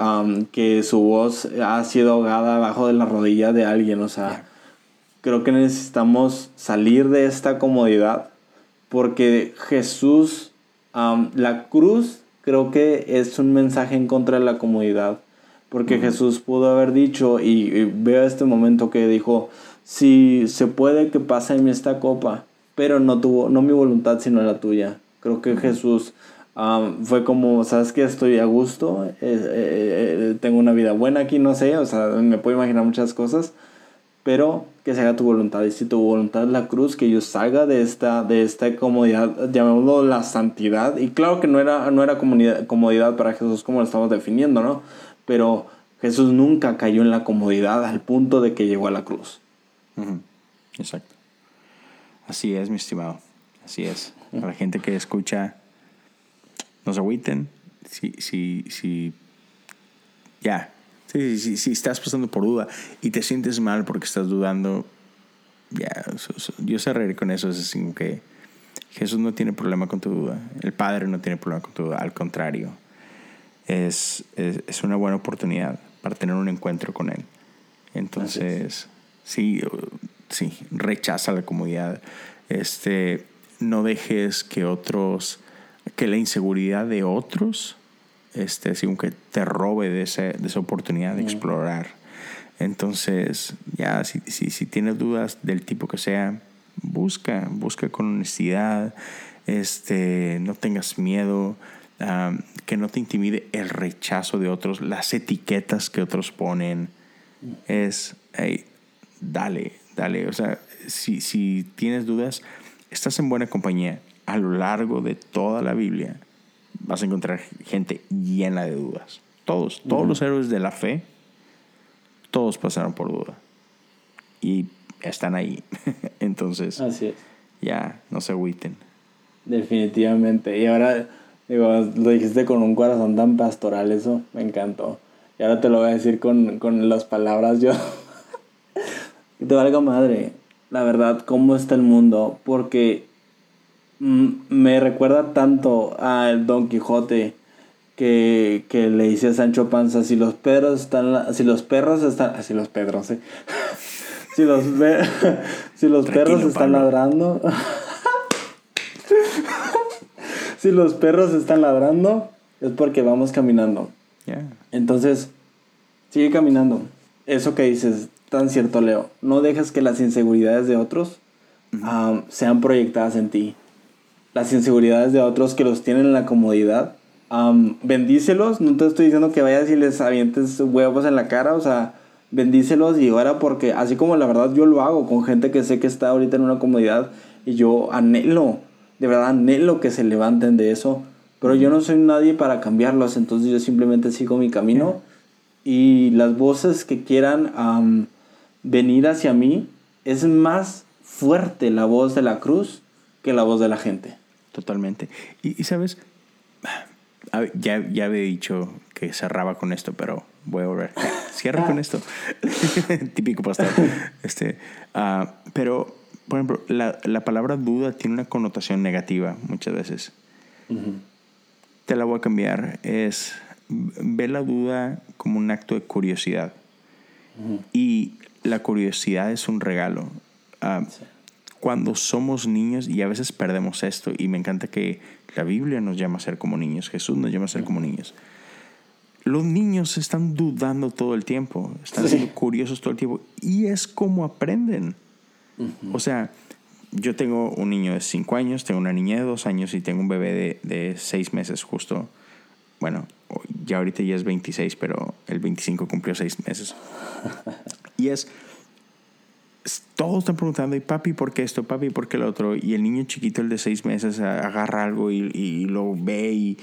que su voz ha sido ahogada abajo de la rodilla de alguien. O sea, creo que necesitamos salir de esta comodidad porque Jesús, la cruz creo que es un mensaje en contra de la comodidad. Porque Jesús pudo haber dicho, y, veo este momento que dijo, si se puede que pase en mí esta copa, pero no tuvo, no mi voluntad, sino la tuya. Creo que Jesús fue como, sabes que estoy a gusto, eh, eh, eh, tengo una vida buena aquí, no sé, o sea, me puedo imaginar muchas cosas, pero que se haga tu voluntad. Y si tu voluntad es la cruz, que yo salga de esta, de esta comodidad, llamémoslo la santidad. Y claro que no era, no era comodidad para Jesús como lo estamos definiendo, ¿no? Pero Jesús nunca cayó en la comodidad al punto de que llegó a la cruz. Exacto. Así es, mi estimado. Así es. Para la gente que escucha, no se agüiten. Si, si, si, ya, si, si, estás pasando por duda y te sientes mal porque estás dudando, ya, yo sé reír con eso. Es así que Jesús no tiene problema con tu duda. El Padre no tiene problema con tu duda. Al contrario, es, es, una buena oportunidad para tener un encuentro con Él. Entonces, sí, sí, rechaza la comodidad. Este, no dejes que otros, que la inseguridad de otros este, así que te robe de, ese, de esa oportunidad de explorar. Entonces, ya, si, si, si, tienes dudas del tipo que sea, busca, busca con honestidad, este, no tengas miedo, que no te intimide el rechazo de otros, las etiquetas que otros ponen. Es, hey, dale, dale. O sea, si, si tienes dudas, estás en buena compañía a lo largo de toda la Biblia vas a encontrar gente llena de dudas. Todos, todos los héroes de la fe, todos pasaron por duda. Y están ahí. Entonces, ya, no se agüiten. Definitivamente. Y ahora, digo, lo dijiste con un corazón tan pastoral, eso me encantó. Y ahora te lo voy a decir con, con las palabras yo. te valga madre. La verdad, cómo está el mundo. Porque me recuerda tanto al Don Quijote que, le dice a Sancho Panza, si los perros están, si los perros están, si los pedros, ¿eh? si los, si los perros están ladrando, si los perros están ladrando, es porque vamos caminando. Entonces, sigue caminando. Eso que dices, tan cierto, Leo. No dejes que las inseguridades de otros sean proyectadas en ti. Las inseguridades de otros que los tienen en la comodidad, bendícelos. No te estoy diciendo que vayas y les avientes huevos en la cara, o sea, bendícelos y ahora porque así como la verdad yo lo hago con gente que sé que está ahorita en una comodidad y yo anhelo, de verdad anhelo que se levanten de eso, pero yo no soy nadie para cambiarlos, entonces yo simplemente sigo mi camino y las voces que quieran venir hacia mí, es más fuerte la voz de la cruz que la voz de la gente. Totalmente. Y, sabes, ya, ya había dicho que cerraba con esto, pero voy a volver. Cierra con esto. Típico pastor. Este, ah, pero, por ejemplo, la, la, palabra duda tiene una connotación negativa muchas veces. Te la voy a cambiar. Es, ve la duda como un acto de curiosidad. Y la curiosidad es un regalo. Ah, cuando somos niños, y a veces perdemos esto, y me encanta que la Biblia nos llama a ser como niños, Jesús nos llama a ser como niños los niños están dudando todo el tiempo, están siendo curiosos todo el tiempo y es como aprenden. O sea, yo tengo un niño de 5 años, tengo una niña de 2 años y tengo un bebé de 6 meses justo. Bueno, ya ahorita ya es 26, pero el 25 cumplió 6 meses. y es, todos están preguntando, y papi, ¿por qué esto? Papi, ¿por qué lo otro? Y el niño chiquito, el de 6 meses, agarra algo y, y lo ve y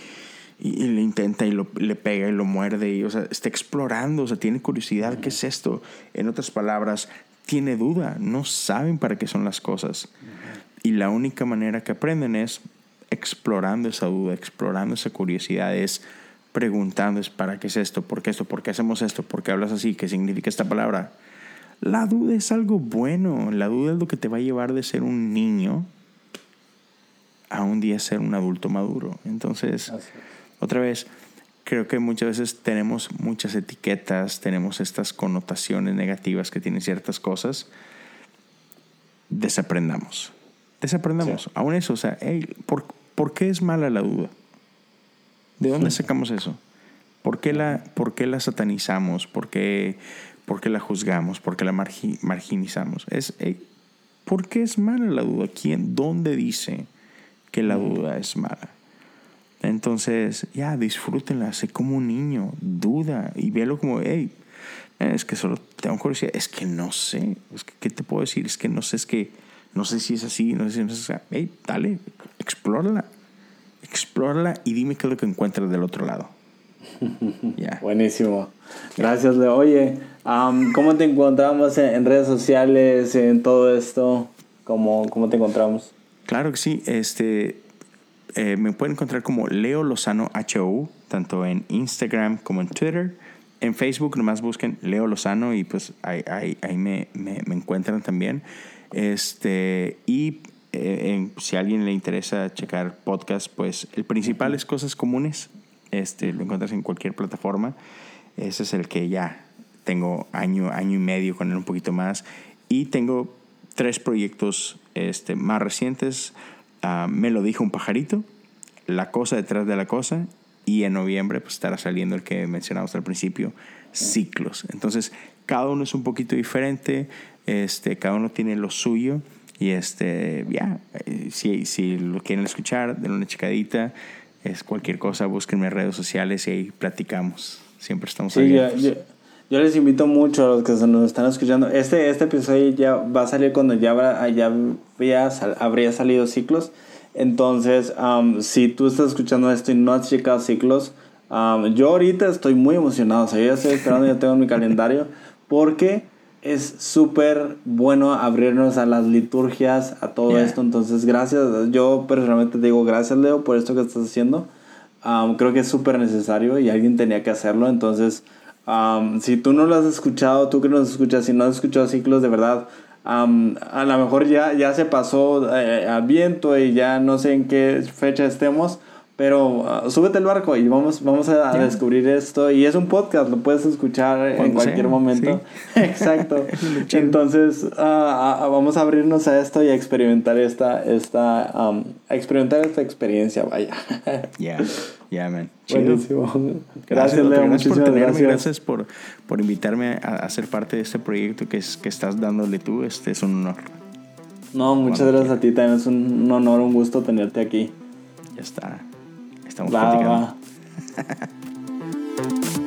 y, le intenta y lo, le pega y lo muerde y, o sea, está explorando, o sea, tiene curiosidad, ¿qué es esto? En otras palabras, tiene duda, no saben para qué son las cosas. Y la única manera que aprenden es explorando esa duda, explorando esa curiosidad, es preguntando, es ¿para qué es esto? ¿Por qué esto? ¿Por qué hacemos esto? ¿Por qué hablas así? ¿Qué significa esta palabra? La duda es algo bueno, la duda es lo que te va a llevar de ser un niño a un día ser un adulto maduro. Entonces, otra vez, creo que muchas veces tenemos muchas etiquetas, tenemos estas connotaciones negativas que tienen ciertas cosas. Desaprendamos. Desaprendamos. Aún eso, o sea, ¿por, qué es mala la duda? ¿De dónde sacamos eso? ¿Por qué la, por qué la satanizamos? ¿Por qué, por qué la juzgamos? ¿Por qué la marginizamos? Es, ¿Por qué es mala la duda? ¿Quién, ¿Dónde dice que la duda es mala? Entonces, ya, disfrútenla, sé como un niño, duda y véalo como, hey, es que solo tengo curiosidad, es que no sé, es que, ¿qué te puedo decir? Es que no sé, es que no sé si es así, no sé si es así. Hey, dale, explórala, explórala y dime qué es lo que encuentras del otro lado. Buenísimo. Gracias, Leo. Oye, ¿cómo te encontramos en, redes sociales, en todo esto? ¿Cómo, ¿Cómo te encontramos? Claro que sí. Este, eh, me pueden encontrar como Leo Lozano HO, tanto en Instagram como en Twitter. En Facebook nomás busquen Leo Lozano y pues ahí, ahí, ahí me, me, me, encuentran también. Este, y eh, si a alguien le interesa checar podcast, pues el principal es Cosas Comunes. Este, lo encuentras en cualquier plataforma. Ese es el que ya tengo año, año y medio con él un poquito más. Y tengo tres proyectos este, más recientes. Ah, me lo dijo un pajarito, La cosa detrás de la cosa, y en noviembre pues, estará saliendo el que mencionamos al principio, Ciclos. Entonces, cada uno es un poquito diferente, este, cada uno tiene lo suyo, y este, ya, eh, si, si lo quieren escuchar, denle una checadita, es cualquier cosa, búsquenme en redes sociales y ahí platicamos. Siempre estamos sí, yo, les invito mucho a los que nos están escuchando. Este, este episodio ya va a salir cuando ya, ya habría salido ciclos. Entonces, si tú estás escuchando esto y no has checado ciclos, yo ahorita estoy muy emocionado. O sea, yo ya estoy esperando, ya tengo mi calendario. Porque es súper bueno abrirnos a las liturgias, a todo esto. Entonces, gracias. Yo personalmente te digo gracias, Leo, por esto que estás haciendo. creo que es súper necesario y alguien tenía que hacerlo. Entonces, si tú no lo has escuchado, tú que nos escuchas, si no has escuchado ciclos, de verdad, a lo mejor ya, ya se pasó eh, a viento y ya no sé en qué fecha estemos, pero ah, súbete al barco y vamos, vamos a, descubrir esto. Y es un podcast, lo puedes escuchar en cualquier momento. Exacto. Entonces, ah, vamos a abrirnos a esto y a experimentar esta, esta, a experimentar esta experiencia, vaya. Ya, man. Chido. Buenísimo. Gracias, Gracias, Leo. gracias por Muchísimas tenerme, gracias. gracias por, por invitarme a, a ser parte de este proyecto que, es, que estás dándole tú. Este es un honor. No, muchas gracias a ti. También es un honor, un gusto tenerte aquí. Ya está. Estamos va, platicando. Va.